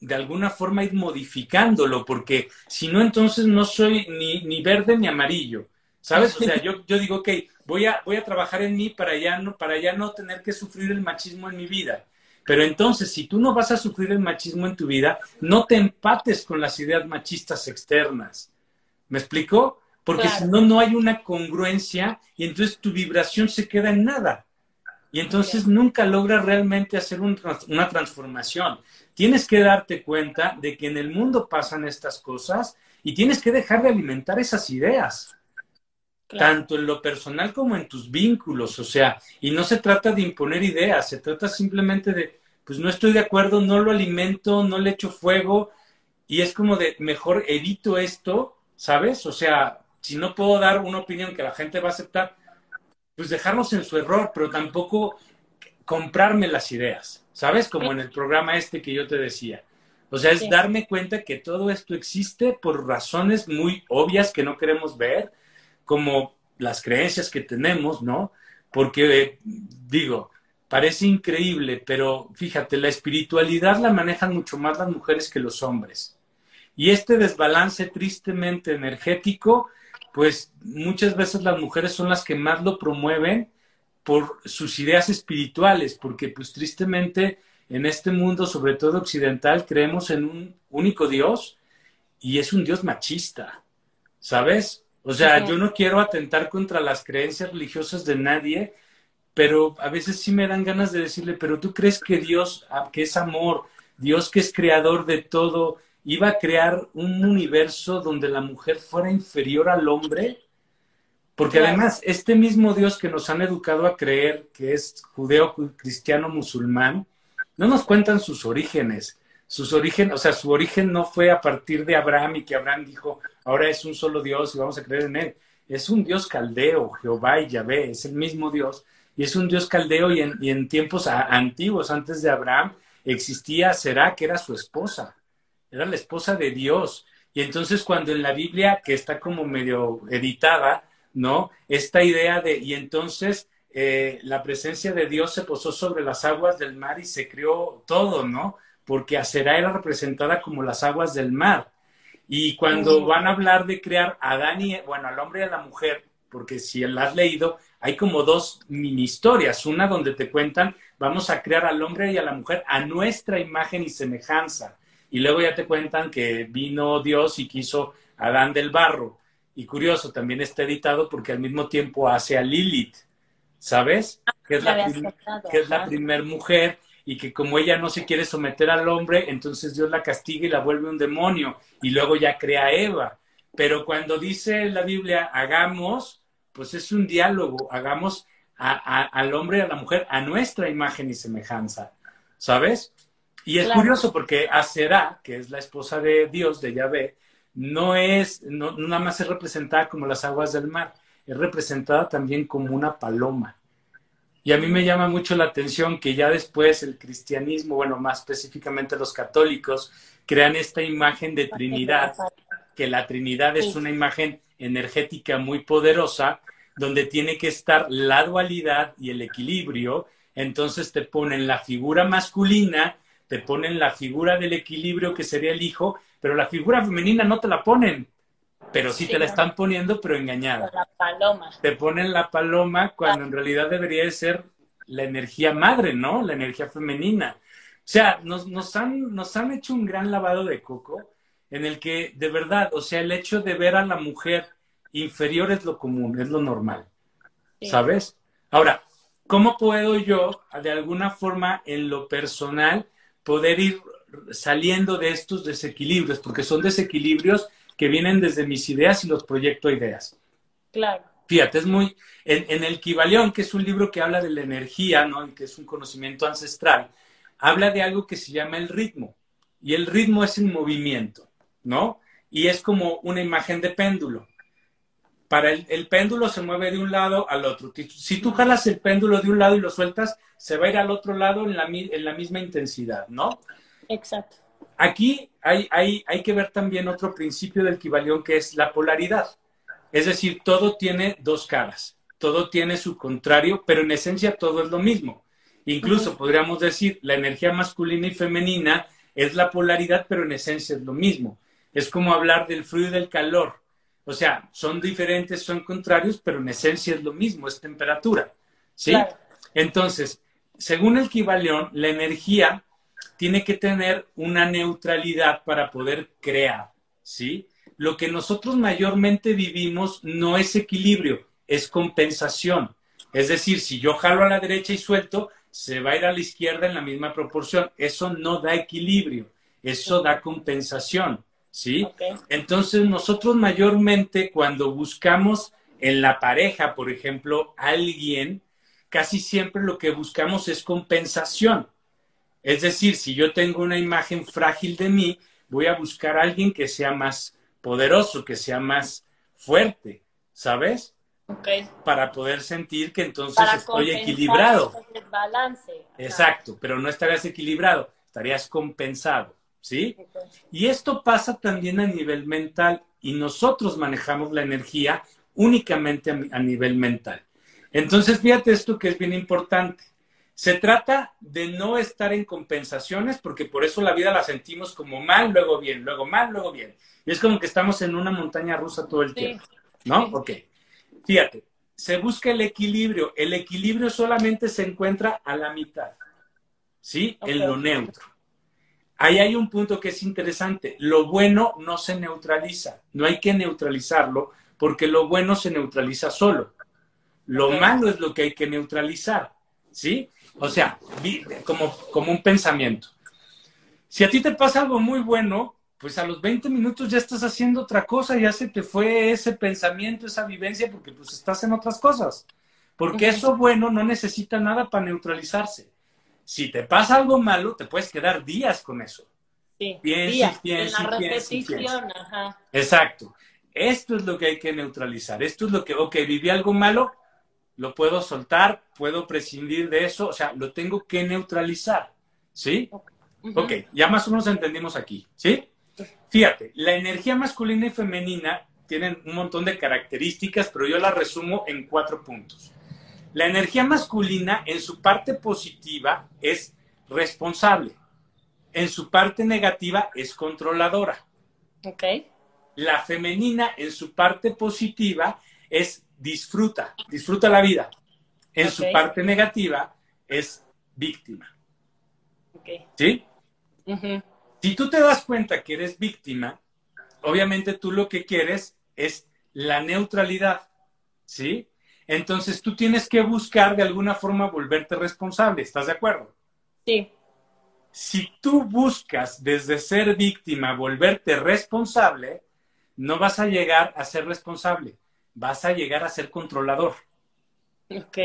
de alguna forma ir modificándolo, porque si no, entonces no soy ni, ni verde ni amarillo, ¿sabes? O sea, yo, yo digo, ok, voy a, voy a trabajar en mí para ya, no, para ya no tener que sufrir el machismo en mi vida. Pero entonces, si tú no vas a sufrir el machismo en tu vida, no te empates con las ideas machistas externas. ¿Me explico? Porque si no, no hay una congruencia y entonces tu vibración se queda en nada. Y entonces nunca logras realmente hacer una transformación. Tienes que darte cuenta de que en el mundo pasan estas cosas y tienes que dejar de alimentar esas ideas. Tanto en lo personal como en tus vínculos. O sea, y no se trata de imponer ideas, se trata simplemente de, pues no estoy de acuerdo, no lo alimento, no le echo fuego. Y es como de, mejor evito esto, ¿sabes? O sea, si no puedo dar una opinión que la gente va a aceptar, pues dejarnos en su error, pero tampoco comprarme las ideas, ¿sabes? Como en el programa este que yo te decía. O sea, es darme cuenta que todo esto existe por razones muy obvias que no queremos ver, como las creencias que tenemos, ¿no? Porque, digo, parece increíble, pero fíjate, la espiritualidad la manejan mucho más las mujeres que los hombres. Y este desbalance tristemente energético pues muchas veces las mujeres son las que más lo promueven por sus ideas espirituales, porque pues tristemente en este mundo, sobre todo occidental, creemos en un único Dios y es un Dios machista, ¿sabes? O sea, yo no quiero atentar contra las creencias religiosas de nadie, pero a veces sí me dan ganas de decirle, pero tú crees que Dios, ah, que es amor, Dios que es creador de todo, iba a crear un universo donde la mujer fuera inferior al hombre, porque además este mismo Dios que nos han educado a creer que es judeo, cristiano, musulmán, no nos cuentan sus orígenes. Sus orígenes, o sea, su origen no fue a partir de Abraham y que Abraham dijo, ahora es un solo Dios y vamos a creer en él. Es un Dios caldeo, Jehová y Yahvé, es el mismo Dios. Y es un Dios caldeo y en, y en tiempos antiguos, antes de Abraham, existía Será, que era su esposa era la esposa de Dios. Y entonces cuando en la Biblia, que está como medio editada, ¿no? Esta idea de, y entonces eh, la presencia de Dios se posó sobre las aguas del mar y se creó todo, ¿no? Porque Aserá era representada como las aguas del mar. Y cuando van a hablar de crear a Adán y, bueno, al hombre y a la mujer, porque si la has leído, hay como dos mini historias. Una donde te cuentan, vamos a crear al hombre y a la mujer a nuestra imagen y semejanza y luego ya te cuentan que vino Dios y quiso a Adán del barro. Y curioso, también está editado porque al mismo tiempo hace a Lilith, ¿sabes? Que es la, que es la primer mujer y que como ella no se quiere someter al hombre, entonces Dios la castiga y la vuelve un demonio y luego ya crea a Eva. Pero cuando dice la Biblia, hagamos, pues es un diálogo, hagamos al hombre y a la mujer a nuestra imagen y semejanza, ¿sabes? Y es curioso porque Aserá, que es la esposa de Dios, de Yahvé, no es, no, nada más es representada como las aguas del mar, es representada también como una paloma. Y a mí me llama mucho la atención que ya después el cristianismo, bueno, más específicamente los católicos, crean esta imagen de Trinidad, que la Trinidad es una imagen energética muy poderosa, donde tiene que estar la dualidad y el equilibrio. Entonces te ponen la figura masculina te ponen la figura del equilibrio que sería el hijo, pero la figura femenina no te la ponen, pero sí, te la están poniendo, pero engañada. La paloma. Te ponen la paloma cuando en realidad debería de ser la energía madre, ¿no? La energía femenina. O sea, nos, nos, han, nos han hecho un gran lavado de coco en el que de verdad, o sea, el hecho de ver a la mujer inferior es lo común, es lo normal, ¿sabes? Ahora, ¿cómo puedo yo, de alguna forma, en lo personal, poder ir saliendo de estos desequilibrios? Porque son desequilibrios que vienen desde mis ideas y los proyecto a ideas. Claro. Fíjate, es muy. En, el Kibalión, que es un libro que habla de la energía, ¿no? Y que es un conocimiento ancestral, habla de algo que se llama el ritmo. Y el ritmo es el movimiento, ¿no? Y es como una imagen de péndulo. Para el, el, péndulo se mueve de un lado al otro. Si tú jalas el péndulo de un lado y lo sueltas, se va a ir al otro lado en la, en la misma intensidad, ¿no? Exacto. Aquí hay, hay, hay que ver también otro principio del Kibalión que es la polaridad. Es decir, todo tiene dos caras, todo tiene su contrario, pero en esencia todo es lo mismo. Incluso podríamos decir, la energía masculina y femenina es la polaridad, pero en esencia es lo mismo. Es como hablar del frío y del calor. O sea, son diferentes, son contrarios, pero en esencia es lo mismo, es temperatura. ¿Sí? Entonces, según el Kibaleón, la energía tiene que tener una neutralidad para poder crear. ¿Sí? lo que nosotros mayormente vivimos no es equilibrio, es compensación. Es decir, si yo jalo a la derecha y suelto, se va a ir a la izquierda en la misma proporción. Eso no da equilibrio, eso da compensación, ¿sí? Entonces nosotros mayormente cuando buscamos en la pareja, por ejemplo, alguien, casi siempre lo que buscamos es compensación. Es decir, si yo tengo una imagen frágil de mí, voy a buscar a alguien que sea más poderoso, que sea más fuerte, ¿sabes? Okay. Para poder sentir que entonces estoy equilibrado. Balance. Exacto, pero no estarías equilibrado, estarías compensado, ¿sí? Y esto pasa también a nivel mental y nosotros manejamos la energía únicamente a nivel mental. Entonces, fíjate esto que es bien importante. Se trata de no estar en compensaciones, porque por eso la vida la sentimos como mal, luego bien, luego mal, luego bien. Y es como que estamos en una montaña rusa todo el tiempo. ¿No? Ok. Fíjate, se busca el equilibrio. El equilibrio solamente se encuentra a la mitad. ¿Sí? En lo neutro. Ahí hay un punto que es interesante. Lo bueno no se neutraliza. No hay que neutralizarlo porque lo bueno se neutraliza solo. Lo malo es lo que hay que neutralizar. ¿Sí? O sea, como, como un pensamiento. Si a ti te pasa algo muy bueno, pues a los 20 minutos ya estás haciendo otra cosa, ya se te fue ese pensamiento, esa vivencia, porque pues estás en otras cosas. Porque eso bueno no necesita nada para neutralizarse. Si te pasa algo malo, te puedes quedar días con eso. Sí, días, en la repetición, ajá. Exacto. Esto es lo que hay que neutralizar. Esto es lo que, ok, viví algo malo, lo puedo soltar, puedo prescindir de eso, o sea, lo tengo que neutralizar, ¿sí? Ok, ya más o menos entendimos aquí, ¿sí? Fíjate, la energía masculina y femenina tienen un montón de características, pero yo las resumo en cuatro puntos. La energía masculina en su parte positiva es responsable, en su parte negativa es controladora. Ok. La femenina en su parte positiva es disfruta, disfruta la vida. En su parte negativa es víctima. ¿Sí? Si tú te das cuenta que eres víctima, obviamente tú lo que quieres es la neutralidad. ¿Sí? Entonces tú tienes que buscar de alguna forma volverte responsable. ¿Estás de acuerdo? Sí. Si tú buscas desde ser víctima volverte responsable, no vas a llegar a ser responsable vas a llegar a ser controlador. Ok.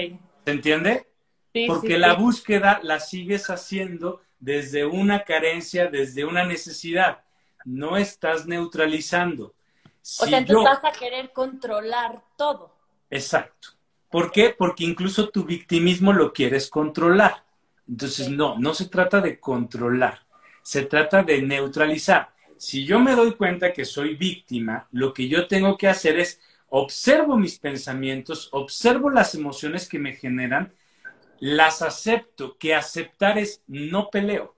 ¿Se entiende? Sí, Porque la búsqueda la sigues haciendo desde una carencia, desde una necesidad. No estás neutralizando. o sea, entonces vas a querer controlar todo. Exacto. ¿Por qué? Porque incluso tu victimismo lo quieres controlar. Entonces, no, no se trata de controlar, se trata de neutralizar. Si yo me doy cuenta que soy víctima, lo que yo tengo que hacer es observo mis pensamientos, observo las emociones que me generan, las acepto, que aceptar es no peleo.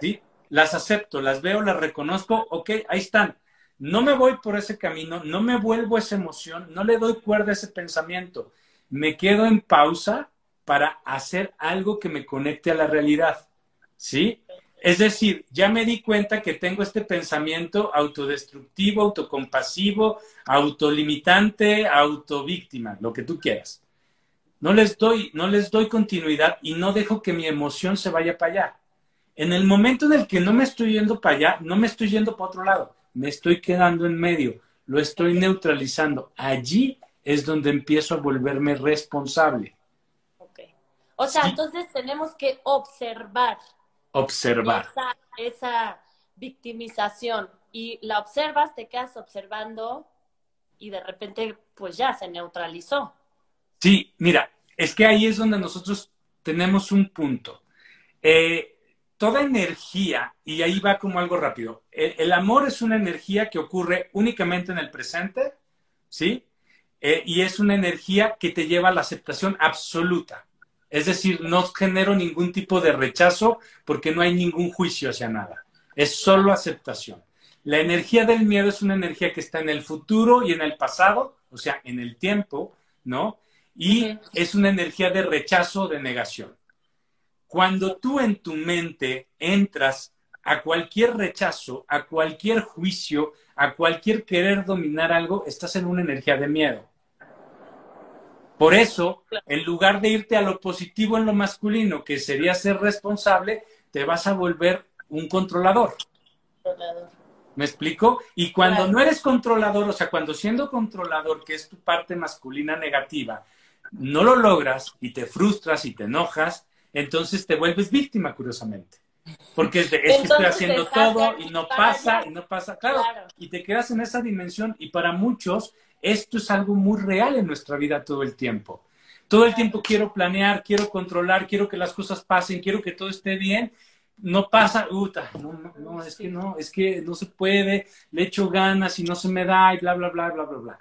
¿sí? Las acepto, las veo, las reconozco, ok, ahí están. No me voy por ese camino, no me vuelvo esa emoción, no le doy cuerda a ese pensamiento. Me quedo en pausa para hacer algo que me conecte a la realidad. ¿Sí? Es decir, ya me di cuenta que tengo este pensamiento autodestructivo, autocompasivo, autolimitante, autovíctima, lo que tú quieras. No les doy, no les doy continuidad y no dejo que mi emoción se vaya para allá. En el momento en el que no me estoy yendo para allá, no me estoy yendo para otro lado, me estoy quedando en medio, lo estoy neutralizando. Allí es donde empiezo a volverme responsable. Ok. O sea, entonces tenemos que observar observar. Esa, victimización. Y la observas, te quedas observando y de repente pues ya se neutralizó. Sí, mira, es que ahí es donde nosotros tenemos un punto. Eh, toda energía, y ahí va como algo rápido, el, amor es una energía que ocurre únicamente en el presente, ¿sí? Eh, y es una energía que te lleva a la aceptación absoluta. Es decir, no genero ningún tipo de rechazo porque no hay ningún juicio hacia nada. Es solo aceptación. La energía del miedo es una energía que está en el futuro y en el pasado, o sea, en el tiempo, ¿no? Y es una energía de rechazo, de negación. Cuando tú en tu mente entras a cualquier rechazo, a cualquier juicio, a cualquier querer dominar algo, estás en una energía de miedo. Por eso, en lugar de irte a lo positivo en lo masculino, que sería ser responsable, te vas a volver un controlador. ¿Me explico? Y cuando no eres controlador, o sea, cuando siendo controlador, que es tu parte masculina negativa, no lo logras y te frustras y te enojas, entonces te vuelves víctima, curiosamente. Porque es, de, es que estoy haciendo todo y no pasa, y no pasa, claro, y te quedas en esa dimensión y para muchos esto es algo muy real en nuestra vida todo el tiempo. Todo el tiempo quiero planear, quiero controlar, quiero que las cosas pasen, quiero que todo esté bien. No pasa, uta, no, no, es que no, es que no se puede, le echo ganas y no se me da y bla, bla, bla, bla, bla, bla.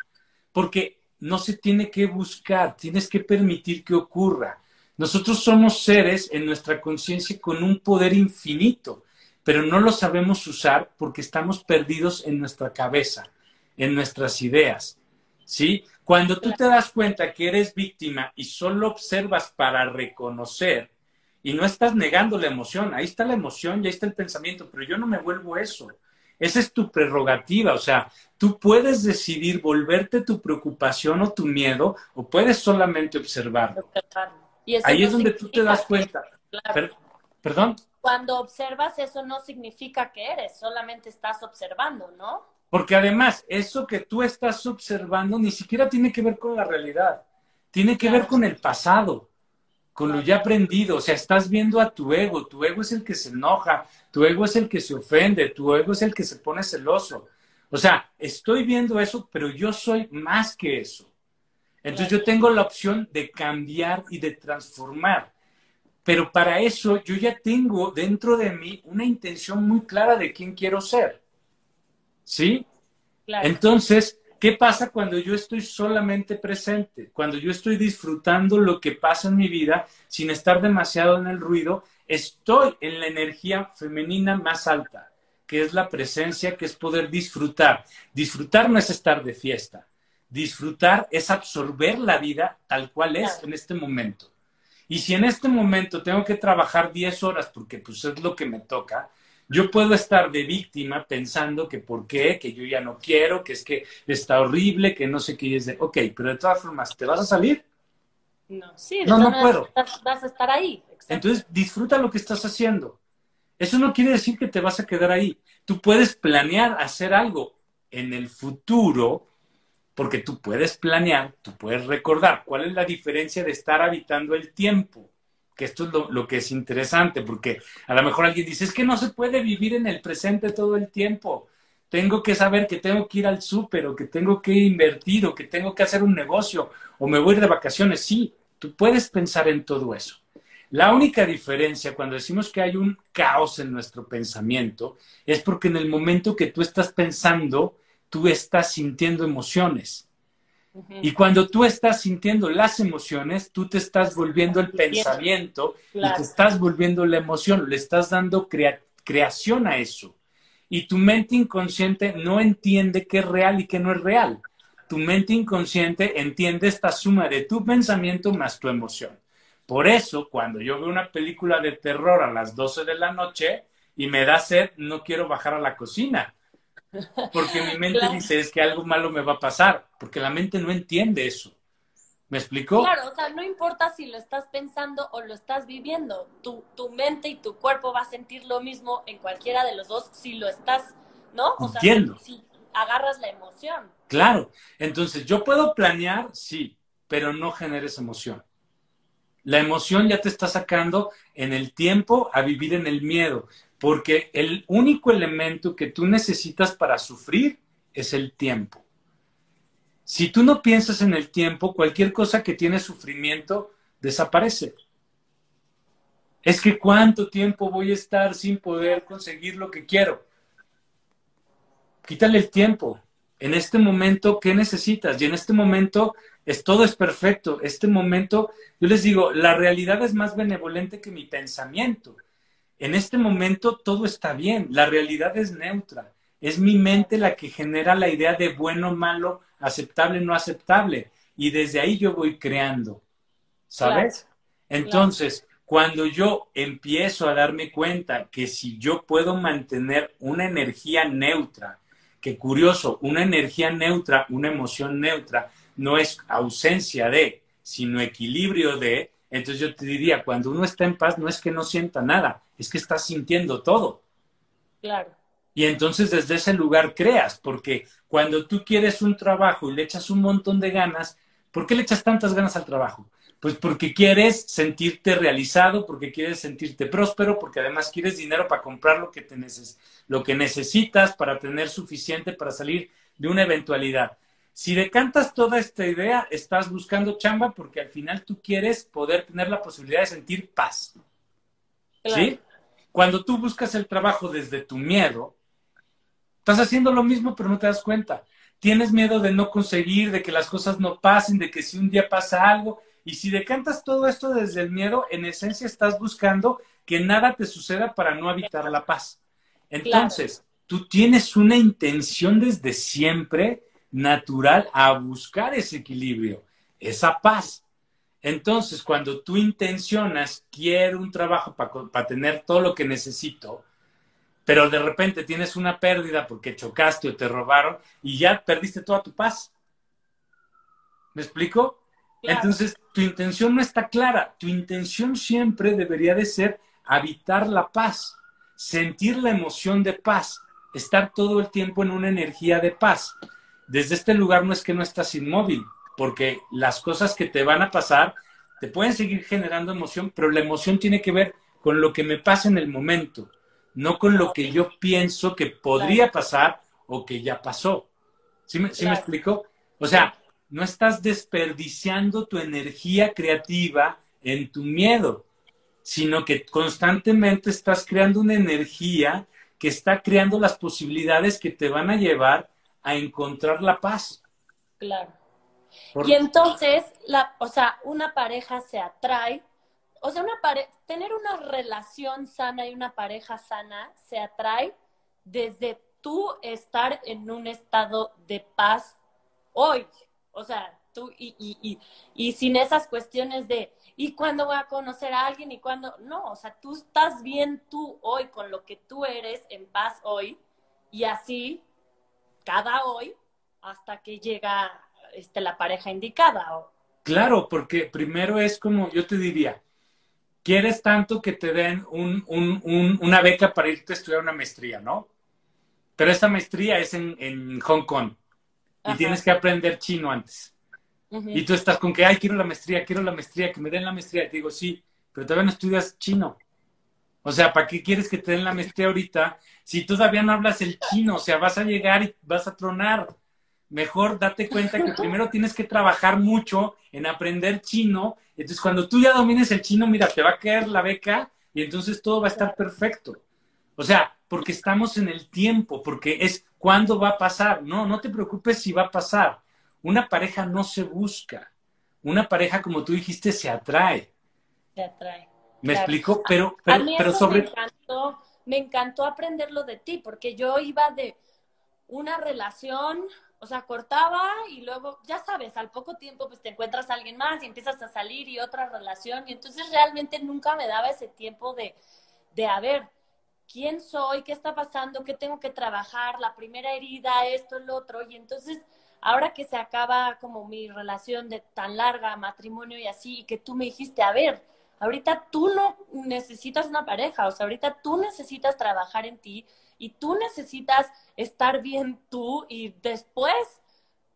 Porque no se tiene que buscar, tienes que permitir que ocurra. Nosotros somos seres en nuestra conciencia con un poder infinito, pero no lo sabemos usar porque estamos perdidos en nuestra cabeza, en nuestras ideas. ¿sí? Cuando tú te das cuenta que eres víctima y solo observas para reconocer y no estás negando la emoción, ahí está la emoción, ya está el pensamiento, pero yo no me vuelvo eso. Esa es tu prerrogativa, o sea, tú puedes decidir volverte tu preocupación o tu miedo o puedes solamente observarlo. Ahí es donde tú te das cuenta. ¿Perdón? Cuando observas eso no significa que eres, solamente estás observando, ¿no? Porque además, eso que tú estás observando ni siquiera tiene que ver con la realidad, tiene que ver con el pasado, con lo ya aprendido. O sea, estás viendo a tu ego, tu ego es el que se enoja, tu ego es el que se ofende, tu ego es el que se pone celoso. O sea, estoy viendo eso, pero yo soy más que eso. Entonces yo tengo la opción de cambiar y de transformar. Pero para eso yo ya tengo dentro de mí una intención muy clara de quién quiero ser. ¿Sí? Entonces, ¿qué pasa cuando yo estoy solamente presente? Cuando yo estoy disfrutando lo que pasa en mi vida sin estar demasiado en el ruido, estoy en la energía femenina más alta, que es la presencia, que es poder disfrutar. Disfrutar no es estar de fiesta. Disfrutar es absorber la vida tal cual es en este momento. Y si en este momento tengo que trabajar 10 horas porque pues es lo que me toca, yo puedo estar de víctima pensando que por qué, que yo ya no quiero, que es que está horrible, que no sé qué es de, ok, pero de todas formas, ¿te vas a salir? No, sí, no, no puedo. Vas a estar ahí. Entonces, disfruta lo que estás haciendo. Eso no quiere decir que te vas a quedar ahí. Tú puedes planear hacer algo en el futuro, porque tú puedes planear, tú puedes recordar cuál es la diferencia de estar habitando el tiempo que esto es lo, que es interesante, porque a lo mejor alguien dice, es que no se puede vivir en el presente todo el tiempo. Tengo que saber que tengo que ir al súper, o que tengo que invertir, o que tengo que hacer un negocio, o me voy de vacaciones. Sí, tú puedes pensar en todo eso. La única diferencia cuando decimos que hay un caos en nuestro pensamiento es porque en el momento que tú estás pensando, tú estás sintiendo emociones. Y cuando tú estás sintiendo las emociones, tú te estás volviendo el pensamiento y te estás volviendo la emoción, le estás dando creación a eso. Y tu mente inconsciente no entiende qué es real y qué no es real. Tu mente inconsciente entiende esta suma de tu pensamiento más tu emoción. Por eso, cuando yo veo una película de terror a las 12 de la noche, y me da sed, no quiero bajar a la cocina. Porque mi mente dice es que algo malo me va a pasar, porque la mente no entiende eso. ¿Me explicó? Claro, o sea, no importa si lo estás pensando o lo estás viviendo, tu, tu mente y tu cuerpo va a sentir lo mismo en cualquiera de los dos si lo estás, ¿no? O Entiendo. sea, si agarras la emoción. Claro, entonces yo puedo planear, sí, pero no generes emoción. La emoción ya te está sacando en el tiempo a vivir en el miedo, porque el único elemento que tú necesitas para sufrir es el tiempo. Si tú no piensas en el tiempo, cualquier cosa que tiene sufrimiento desaparece. Es que cuánto tiempo voy a estar sin poder conseguir lo que quiero. Quítale el tiempo. En este momento, ¿qué necesitas? Y en este momento, es, todo es perfecto. Este momento, yo les digo, la realidad es más benevolente que mi pensamiento. En este momento, todo está bien. La realidad es neutra. Es mi mente la que genera la idea de bueno, malo, aceptable, no aceptable. Y desde ahí yo voy creando, ¿sabes? Entonces, cuando yo empiezo a darme cuenta que si yo puedo mantener una energía neutra, que curioso, una energía neutra, una emoción neutra, no es ausencia de, sino equilibrio de, entonces yo te diría, cuando uno está en paz, no es que no sienta nada, es que está sintiendo todo. Claro. Y entonces desde ese lugar creas, porque cuando tú quieres un trabajo y le echas un montón de ganas, ¿por qué le echas tantas ganas al trabajo? Pues porque quieres sentirte realizado, porque quieres sentirte próspero, porque además quieres dinero para comprar lo que, te neces lo que necesitas para tener suficiente para salir de una eventualidad. Si decantas toda esta idea, estás buscando chamba porque al final tú quieres poder tener la posibilidad de sentir paz. ¿Sí? Cuando tú buscas el trabajo desde tu miedo, Estás haciendo lo mismo, pero no te das cuenta. Tienes miedo de no conseguir, de que las cosas no pasen, de que si un día pasa algo. Y si decantas todo esto desde el miedo, en esencia estás buscando que nada te suceda para no habitar la paz. Entonces, tú tienes una intención desde siempre natural a buscar ese equilibrio, esa paz. Entonces, cuando tú intencionas, quiero un trabajo para tener todo lo que necesito, pero de repente tienes una pérdida porque chocaste o te robaron y ya perdiste toda tu paz. ¿Me explico? Entonces, tu intención no está clara. Tu intención siempre debería de ser habitar la paz, sentir la emoción de paz, estar todo el tiempo en una energía de paz. Desde este lugar no es que no estás inmóvil, porque las cosas que te van a pasar te pueden seguir generando emoción, pero la emoción tiene que ver con lo que me pasa en el momento no con lo que yo pienso que podría pasar o que ya pasó. ¿Sí me, ¿sí me explico? O sea, no estás desperdiciando tu energía creativa en tu miedo, sino que constantemente estás creando una energía que está creando las posibilidades que te van a llevar a encontrar la paz. Claro. Y entonces, la, o sea, una pareja se atrae o sea, una tener una relación sana y una pareja sana se atrae desde tú estar en un estado de paz hoy. O sea, tú y, y, y, sin esas cuestiones de, ¿y cuándo voy a conocer a alguien? ¿Y cuándo? No, o sea, tú estás bien tú hoy con lo que tú eres en paz hoy y así cada hoy hasta que llega este, la pareja indicada. Claro, porque primero es como, yo te diría, quieres tanto que te den una beca para irte a estudiar una maestría, ¿no? Pero esta maestría es en, Hong Kong y tienes que aprender chino antes. Y tú estás con que, ay, quiero la maestría, quiero la maestría, que me den la maestría. Y te digo, sí, pero todavía no estudias chino. O sea, ¿para qué quieres que te den la maestría ahorita si todavía no hablas el chino? O sea, vas a llegar y vas a tronar mejor date cuenta que primero tienes que trabajar mucho en aprender chino. Entonces, cuando tú ya domines el chino, mira, te va a caer la beca y entonces todo va a estar perfecto. O sea, porque estamos en el tiempo, porque es cuándo va a pasar. No, no te preocupes si va a pasar. Una pareja no se busca. Una pareja, como tú dijiste, se atrae. Se atrae. ¿Me explico? Pero, pero, pero sobre... Me encantó, me encantó aprenderlo de ti, porque yo iba de una relación o sea, cortaba y luego, ya sabes, al poco tiempo pues te encuentras a alguien más y empiezas a salir y otra relación. Y entonces realmente nunca me daba ese tiempo de, de a ver, quién soy, qué está pasando, qué tengo que trabajar, la primera herida, esto, lo otro. Y entonces, ahora que se acaba como mi relación de tan larga, matrimonio y así, y que tú me dijiste, a ver, ahorita tú no necesitas una pareja, o sea, ahorita tú necesitas trabajar en ti y tú necesitas estar bien tú y después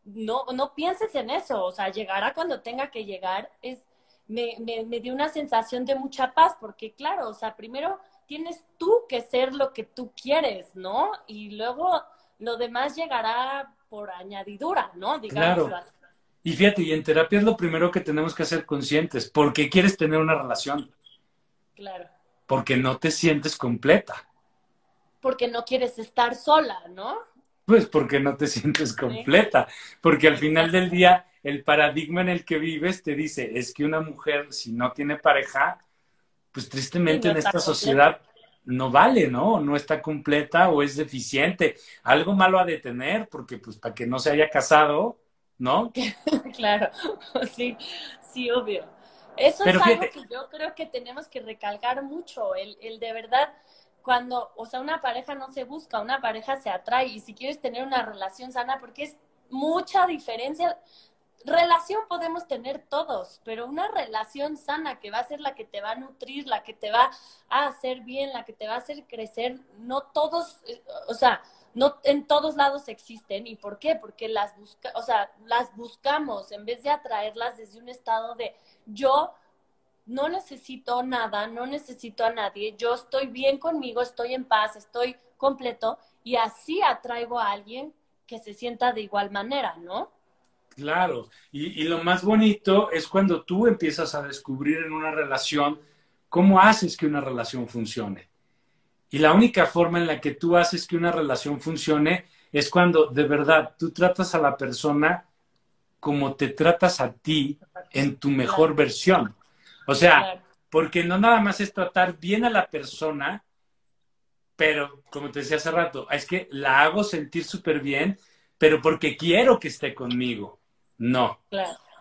no, no pienses en eso, o sea, llegará cuando tenga que llegar, es, me, me, me dio una sensación de mucha paz, porque claro, o sea, primero tienes tú que ser lo que tú quieres, ¿no? Y luego lo demás llegará por añadidura, ¿no? Digamos claro. Y fíjate, y en terapia es lo primero que tenemos que hacer conscientes. ¿Por qué quieres tener una relación? Claro. Porque no te sientes completa. Porque no quieres estar sola, ¿no? Pues porque no te sientes completa. Porque al final del día, el paradigma en el que vives te dice, es que una mujer, si no tiene pareja, pues tristemente en esta sociedad no vale, ¿no? No está completa o es deficiente. Algo malo ha de tener, porque pues para que no se haya casado, ¿no? claro, sí, sí, obvio. Eso es algo que yo creo que tenemos que recalcar mucho, el, el de verdad, cuando, o sea, una pareja no se busca, una pareja se atrae y si quieres tener una relación sana, porque es mucha diferencia relación podemos tener todos, pero una relación sana que va a ser la que te va a nutrir, la que te va a hacer bien, la que te va a hacer crecer, no todos, o sea, no en todos lados existen. ¿Y por qué? Porque las busca, o sea, las buscamos en vez de atraerlas desde un estado de yo no necesito nada, no necesito a nadie, yo estoy bien conmigo, estoy en paz, estoy completo y así atraigo a alguien que se sienta de igual manera, ¿no? Claro, y, lo más bonito es cuando tú empiezas a descubrir en una relación cómo haces que una relación funcione. Y la única forma en la que tú haces que una relación funcione es cuando de verdad tú tratas a la persona como te tratas a ti en tu mejor versión. O sea, porque no nada más es tratar bien a la persona, pero como te decía hace rato, es que la hago sentir súper bien, pero porque quiero que esté conmigo. No.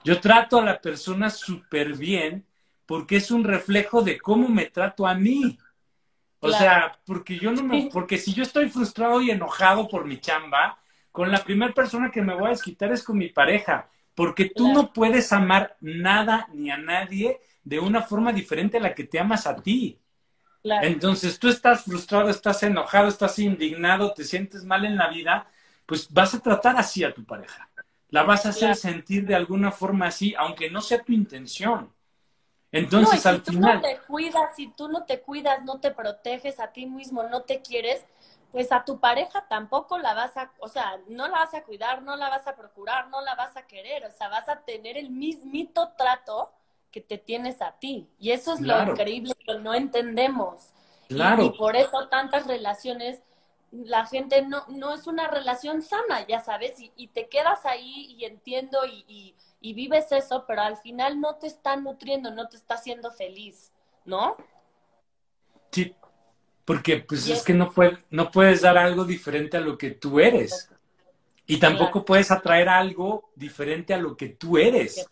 Yo trato a la persona súper bien porque es un reflejo de cómo me trato a mí. O sea, porque yo no me, porque si yo estoy frustrado y enojado por mi chamba, con la primera persona que me voy a desquitar es con mi pareja, porque tú no puedes amar nada ni a nadie de una forma diferente a la que te amas a ti. Entonces tú estás frustrado, estás enojado, estás indignado, te sientes mal en la vida, pues vas a tratar así a tu pareja la vas a hacer sentir de alguna forma así, aunque no sea tu intención. Entonces, al si final. Tú no te cuidas, si tú no te cuidas, no te proteges a ti mismo, no te quieres, pues a tu pareja tampoco la vas a, o sea, no la vas a cuidar, no la vas a procurar, no la vas a querer, o sea, vas a tener el mismito trato que te tienes a ti. Y eso es lo increíble que no entendemos. Claro. y por eso tantas relaciones la gente no, no es una relación sana, ya sabes, y, te quedas ahí y entiendo y, y, vives eso, pero al final no te está nutriendo, no te está haciendo feliz, ¿no? Sí, porque pues es, que no, puede, no puedes dar algo diferente a lo que tú eres. Y tampoco puedes atraer algo diferente a lo que tú eres.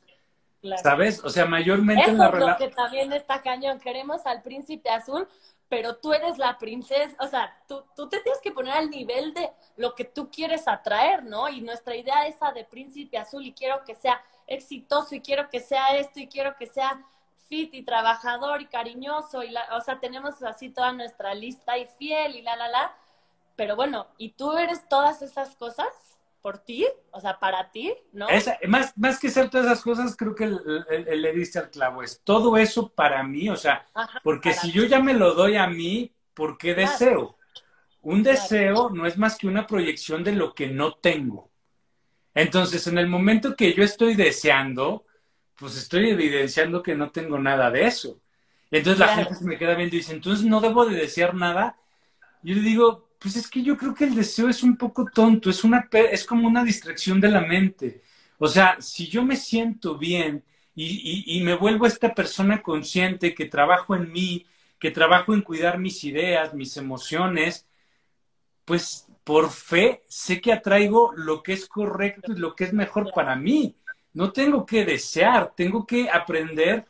¿Sabes? O sea, mayormente en la relación. que también está cañón. Queremos al príncipe azul, pero tú eres la princesa, o sea, tú, tú te tienes que poner al nivel de lo que tú quieres atraer, ¿no? Y nuestra idea esa de príncipe azul y quiero que sea exitoso y quiero que sea esto y quiero que sea fit y trabajador y cariñoso y la, o sea, tenemos así toda nuestra lista y fiel y la, la, la, pero bueno, ¿y tú eres todas esas cosas? Por ti, o sea, para ti, ¿no? más, más que ser todas esas cosas, creo que le diste al clavo, es todo eso para mí, o sea, porque si yo ya me lo doy a mí, ¿por qué deseo? Un deseo no es más que una proyección de lo que no tengo. Entonces, en el momento que yo estoy deseando, pues estoy evidenciando que no tengo nada de eso. Entonces la gente se me queda viendo y dice, entonces no debo de desear nada. Yo le digo, pues es que yo creo que el deseo es un poco tonto, es, una, es como una distracción de la mente. O sea, si yo me siento bien y, me vuelvo esta persona consciente que trabajo en mí, que trabajo en cuidar mis ideas, mis emociones, pues por fe sé que atraigo lo que es correcto y lo que es mejor para mí. No tengo que desear, tengo que aprender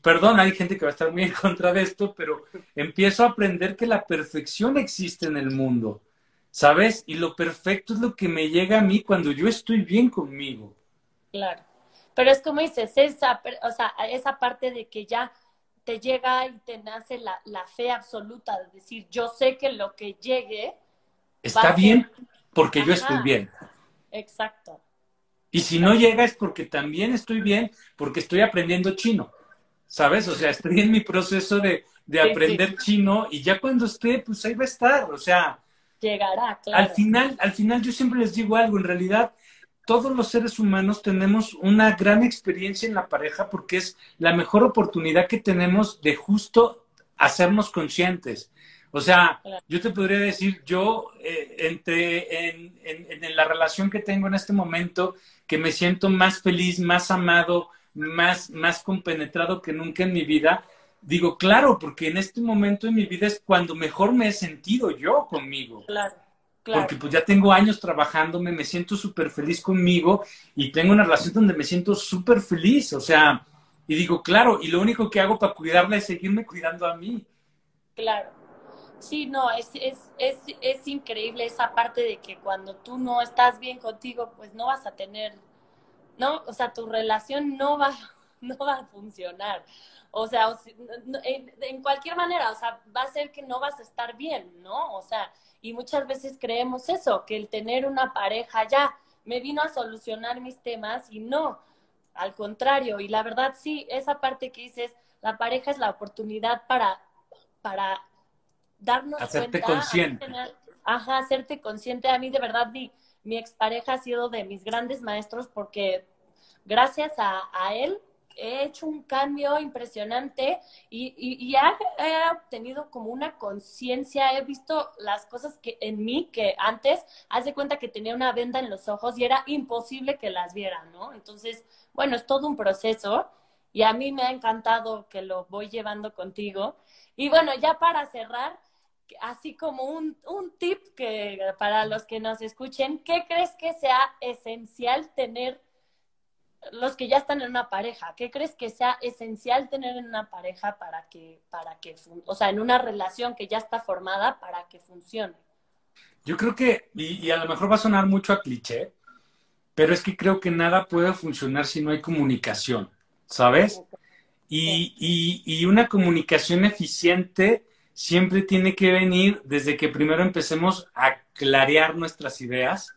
perdón, hay gente que va a estar muy en contra de esto, pero empiezo a aprender que la perfección existe en el mundo, ¿sabes? Y lo perfecto es lo que me llega a mí cuando yo estoy bien conmigo. Claro. Pero es como dices, esa, o sea, esa parte de que ya te llega y te nace la, fe absoluta de decir, yo sé que lo que llegue... Está bien porque yo estoy bien. Exacto. Y si no llega es porque también estoy bien, porque estoy aprendiendo chino. ¿Sabes? O sea, estoy en mi proceso de, aprender chino y ya cuando esté, pues ahí va a estar. O sea, llegará, claro. Al final, al final yo siempre les digo algo, en realidad todos los seres humanos tenemos una gran experiencia en la pareja porque es la mejor oportunidad que tenemos de justo hacernos conscientes. O sea, yo te podría decir, yo eh, entre en, en, la relación que tengo en este momento, que me siento más feliz, más amado, más, más compenetrado que nunca en mi vida, digo, claro, porque en este momento en mi vida es cuando mejor me he sentido yo conmigo. Claro. Porque pues ya tengo años trabajándome, me siento súper feliz conmigo y tengo una relación donde me siento súper feliz, o sea, y digo, claro, y lo único que hago para cuidarla es seguirme cuidando a mí. Claro. Sí, no, es, es, es, es increíble esa parte de que cuando tú no estás bien contigo, pues no vas a tener, no, o sea, tu relación no va, no va a funcionar. O sea, en, en cualquier manera, o sea, va a ser que no vas a estar bien, ¿no? O sea, y muchas veces creemos eso, que el tener una pareja ya me vino a solucionar mis temas y no, al contrario. Y la verdad sí, esa parte que dices, la pareja es la oportunidad para, para darnos Hacerte consciente. ajá, hacerte consciente. A mí de verdad mi, mi expareja ha sido de mis grandes maestros porque gracias a, a él he hecho un cambio impresionante y, y, he, obtenido como una conciencia, he visto las cosas que en mí que antes, hace cuenta que tenía una venda en los ojos y era imposible que las viera, ¿no? Entonces, bueno, es todo un proceso y a mí me ha encantado que lo voy llevando contigo. Y bueno, ya para cerrar, así como un, un tip que para los que nos escuchen, ¿qué crees que sea esencial tener los que ya están en una pareja, ¿qué crees que sea esencial tener en una pareja para que, para que, o sea, en una relación que ya está formada para que funcione? Yo creo que, y, a lo mejor va a sonar mucho a cliché, pero es que creo que nada puede funcionar si no hay comunicación, ¿sabes? Y, y, y una comunicación eficiente siempre tiene que venir desde que primero empecemos a clarear nuestras ideas,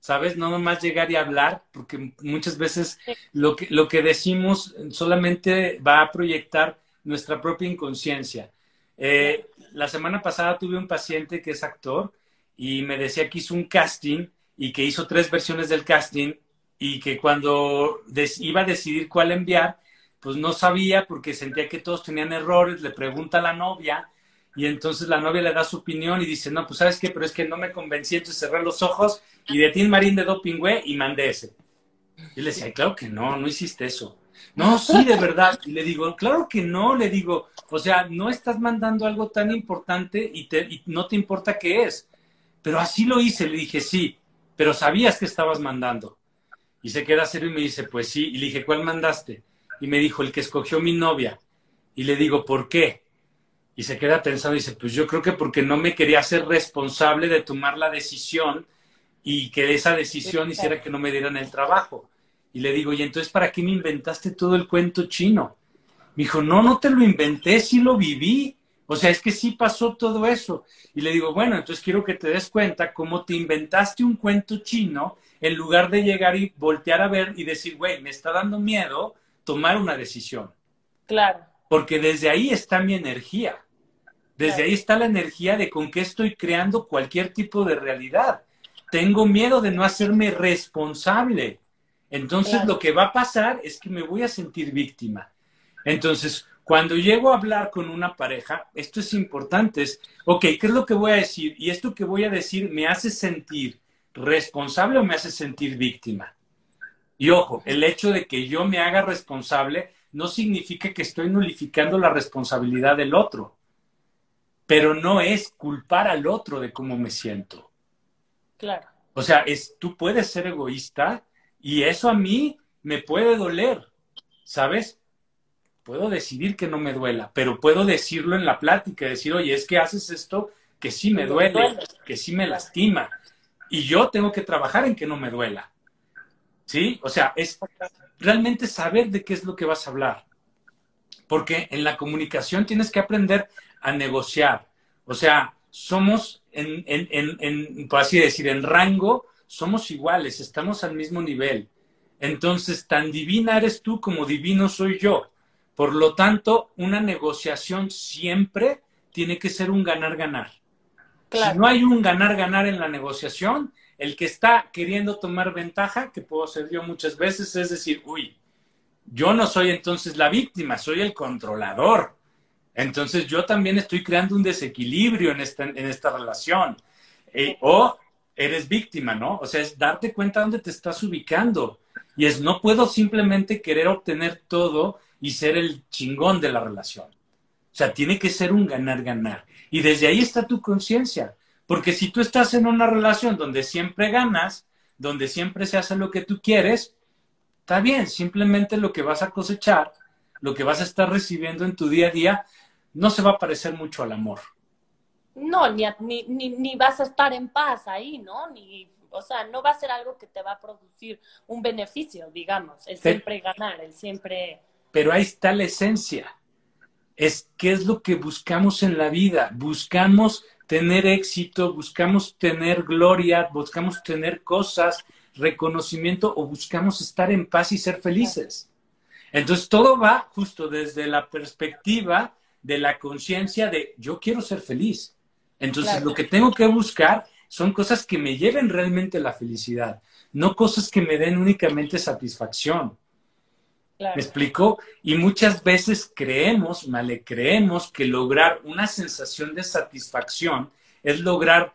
¿sabes? No nomás llegar y hablar, porque muchas veces lo que, lo que decimos solamente va a proyectar nuestra propia inconsciencia. Eh, la semana pasada tuve un paciente que es actor y me decía que hizo un casting y que hizo tres versiones del casting y que cuando iba a decidir cuál enviar, pues no sabía porque sentía que todos tenían errores, le pregunta a la novia y entonces la novia le da su opinión y dice, no, pues sabes qué, pero es que no me convencí, entonces cerré los ojos y de Tim Marín de Doping, y mandé ese. Y le decía, claro que no, no hiciste eso. No, sí, de verdad. Y le digo, claro que no, le digo, o sea, no estás mandando algo tan importante y, te, y no te importa qué es. Pero así lo hice, le dije, sí, pero sabías que estabas mandando. Y se queda serio y me dice, pues sí. Y le dije, ¿cuál mandaste? Y me dijo, el que escogió mi novia. Y le digo, ¿por qué? Y se queda pensando y dice, pues yo creo que porque no me quería ser responsable de tomar la decisión y que esa decisión hiciera que no me dieran el trabajo. Y le digo, y entonces, ¿para qué me inventaste todo el cuento chino? Me dijo, no, no te lo inventé, sí lo viví. O sea, es que sí pasó todo eso. Y le digo, bueno, entonces quiero que te des cuenta cómo te inventaste un cuento chino en lugar de llegar y voltear a ver y decir, güey, me está dando miedo tomar una decisión. Claro. Porque desde ahí está mi energía. Desde ahí está la energía de con qué estoy creando cualquier tipo de realidad. Tengo miedo de no hacerme responsable. Entonces lo que va a pasar es que me voy a sentir víctima. Entonces, cuando llego a hablar con una pareja, esto es importante, es, ok, ¿qué es lo que voy a decir? Y esto que voy a decir me hace sentir responsable o me hace sentir víctima. Y ojo, el hecho de que yo me haga responsable no significa que estoy nulificando la responsabilidad del otro pero no es culpar al otro de cómo me siento. Claro. O sea, es, tú puedes ser egoísta y eso a mí me puede doler, ¿sabes? puedo decidir que no me duela, pero puedo decirlo en la plática, decir, oye, es que haces esto que sí me duele, que sí me lastima, y yo tengo que trabajar en que no me duela. ¿Sí? O sea, es realmente saber de qué es lo que vas a hablar. Porque en la comunicación tienes que aprender a negociar. O sea, somos, en, en, en, por así decir, en rango, somos iguales, estamos al mismo nivel. Entonces, tan divina eres tú como divino soy yo. Por lo tanto, una negociación siempre tiene que ser un ganar-ganar. Si no hay un ganar-ganar en la negociación, el que está queriendo tomar ventaja, que puedo ser yo muchas veces, es decir, uy, yo no soy entonces la víctima, soy el controlador. Entonces yo también estoy creando un desequilibrio en esta, en esta relación. Eh, o eres víctima, ¿no? O sea, es darte cuenta dónde te estás ubicando. Y es, no puedo simplemente querer obtener todo y ser el chingón de la relación. O sea, tiene que ser un ganar-ganar. Y desde ahí está tu conciencia. Porque si tú estás en una relación donde siempre ganas, donde siempre se hace lo que tú quieres, está bien, simplemente lo que vas a cosechar, lo que vas a estar recibiendo en tu día a día, no se va a parecer mucho al amor. No, ni, ni, ni, vas a estar en paz ahí, ¿no? Ni, o sea, no va a ser algo que te va a producir un beneficio, digamos, el siempre ganar, el siempre pero ahí está la esencia. Es qué es lo que buscamos en la vida. Buscamos tener éxito, buscamos tener gloria, buscamos tener cosas, reconocimiento o buscamos estar en paz y ser felices. Entonces todo va justo desde la perspectiva de la conciencia de yo quiero ser feliz. Entonces lo que tengo que buscar son cosas que me lleven realmente a la felicidad, no cosas que me den únicamente satisfacción. ¿Me explico? Y muchas veces creemos, mal creemos que lograr una sensación de satisfacción es lograr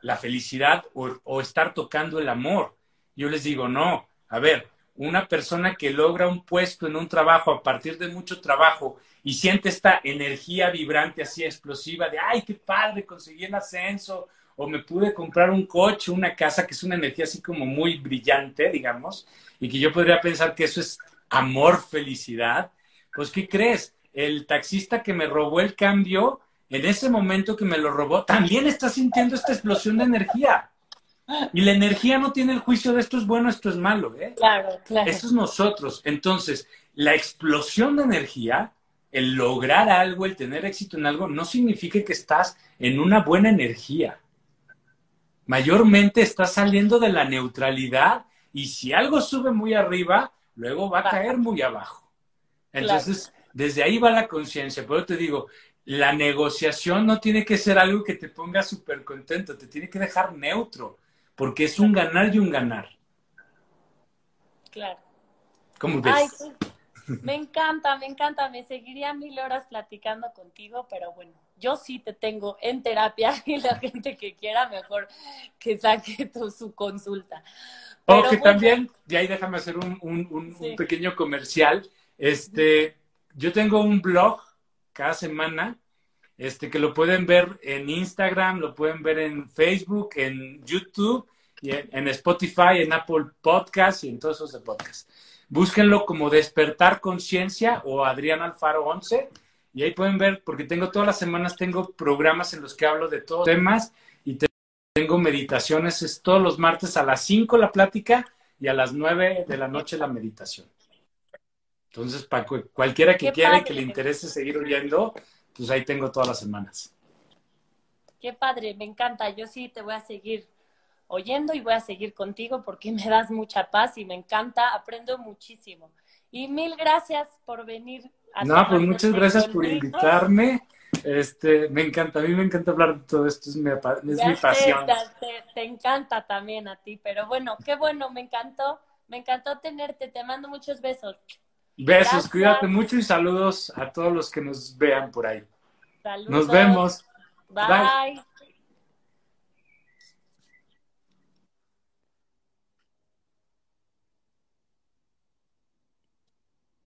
la felicidad o, estar tocando el amor. Yo les digo, no, a ver, una persona que logra un puesto en un trabajo a partir de mucho trabajo y siente esta energía vibrante así explosiva de, ay, qué padre, conseguí el ascenso o me pude comprar un coche, una casa, que es una energía así como muy brillante, digamos, y que yo podría pensar que eso es amor, felicidad, pues ¿qué crees? El taxista que me robó el cambio, en ese momento que me lo robó, también está sintiendo esta explosión de energía. Y la energía no tiene el juicio de esto es bueno, esto es malo, ¿eh? Claro, claro. Eso es nosotros. Entonces, la explosión de energía, el lograr algo, el tener éxito en algo, no significa que estás en una buena energía. Mayormente estás saliendo de la neutralidad y si algo sube muy arriba, luego va a caer muy abajo. Entonces, desde ahí va la conciencia. Pero te digo, la negociación no tiene que ser algo que te ponga súper contento, te tiene que dejar neutro, porque es un ganar y un ganar. Claro. ¿Cómo ves? Pues, me encanta, me encanta. Me seguiría mil horas platicando contigo, pero bueno, yo sí te tengo en terapia y la gente que quiera mejor que saque su consulta. O que también, y ahí déjame hacer un, pequeño comercial. Este, yo tengo un blog cada semana, este, que lo pueden ver en Instagram, lo pueden ver en Facebook, en YouTube, y en, Spotify, en Apple Podcasts y en todos esos de podcasts. Búsquenlo como Despertar Conciencia o Adrián Alfaro 11 y ahí pueden ver, porque tengo todas las semanas, tengo programas en los que hablo de todos temas y tengo meditaciones, es todos los martes a las 5 la plática y a las 9 de la noche la meditación. Entonces, para cualquiera que quiera y que le interese seguir oyendo, pues ahí tengo todas las semanas. Qué padre, me encanta. Yo sí te voy a seguir oyendo y voy a seguir contigo porque me das mucha paz y me encanta, aprendo muchísimo. Y mil gracias por venir. A no, pues muchas gracias por invitarme. Este, me encanta, a mí me encanta hablar de todo esto, es mi, pasión. te, encanta también a ti, pero bueno, qué bueno, me encantó, me encantó tenerte, te mando muchos besos. Besos, cuídate mucho y saludos a todos los que nos vean por ahí. Saludos. Nos vemos. Bye.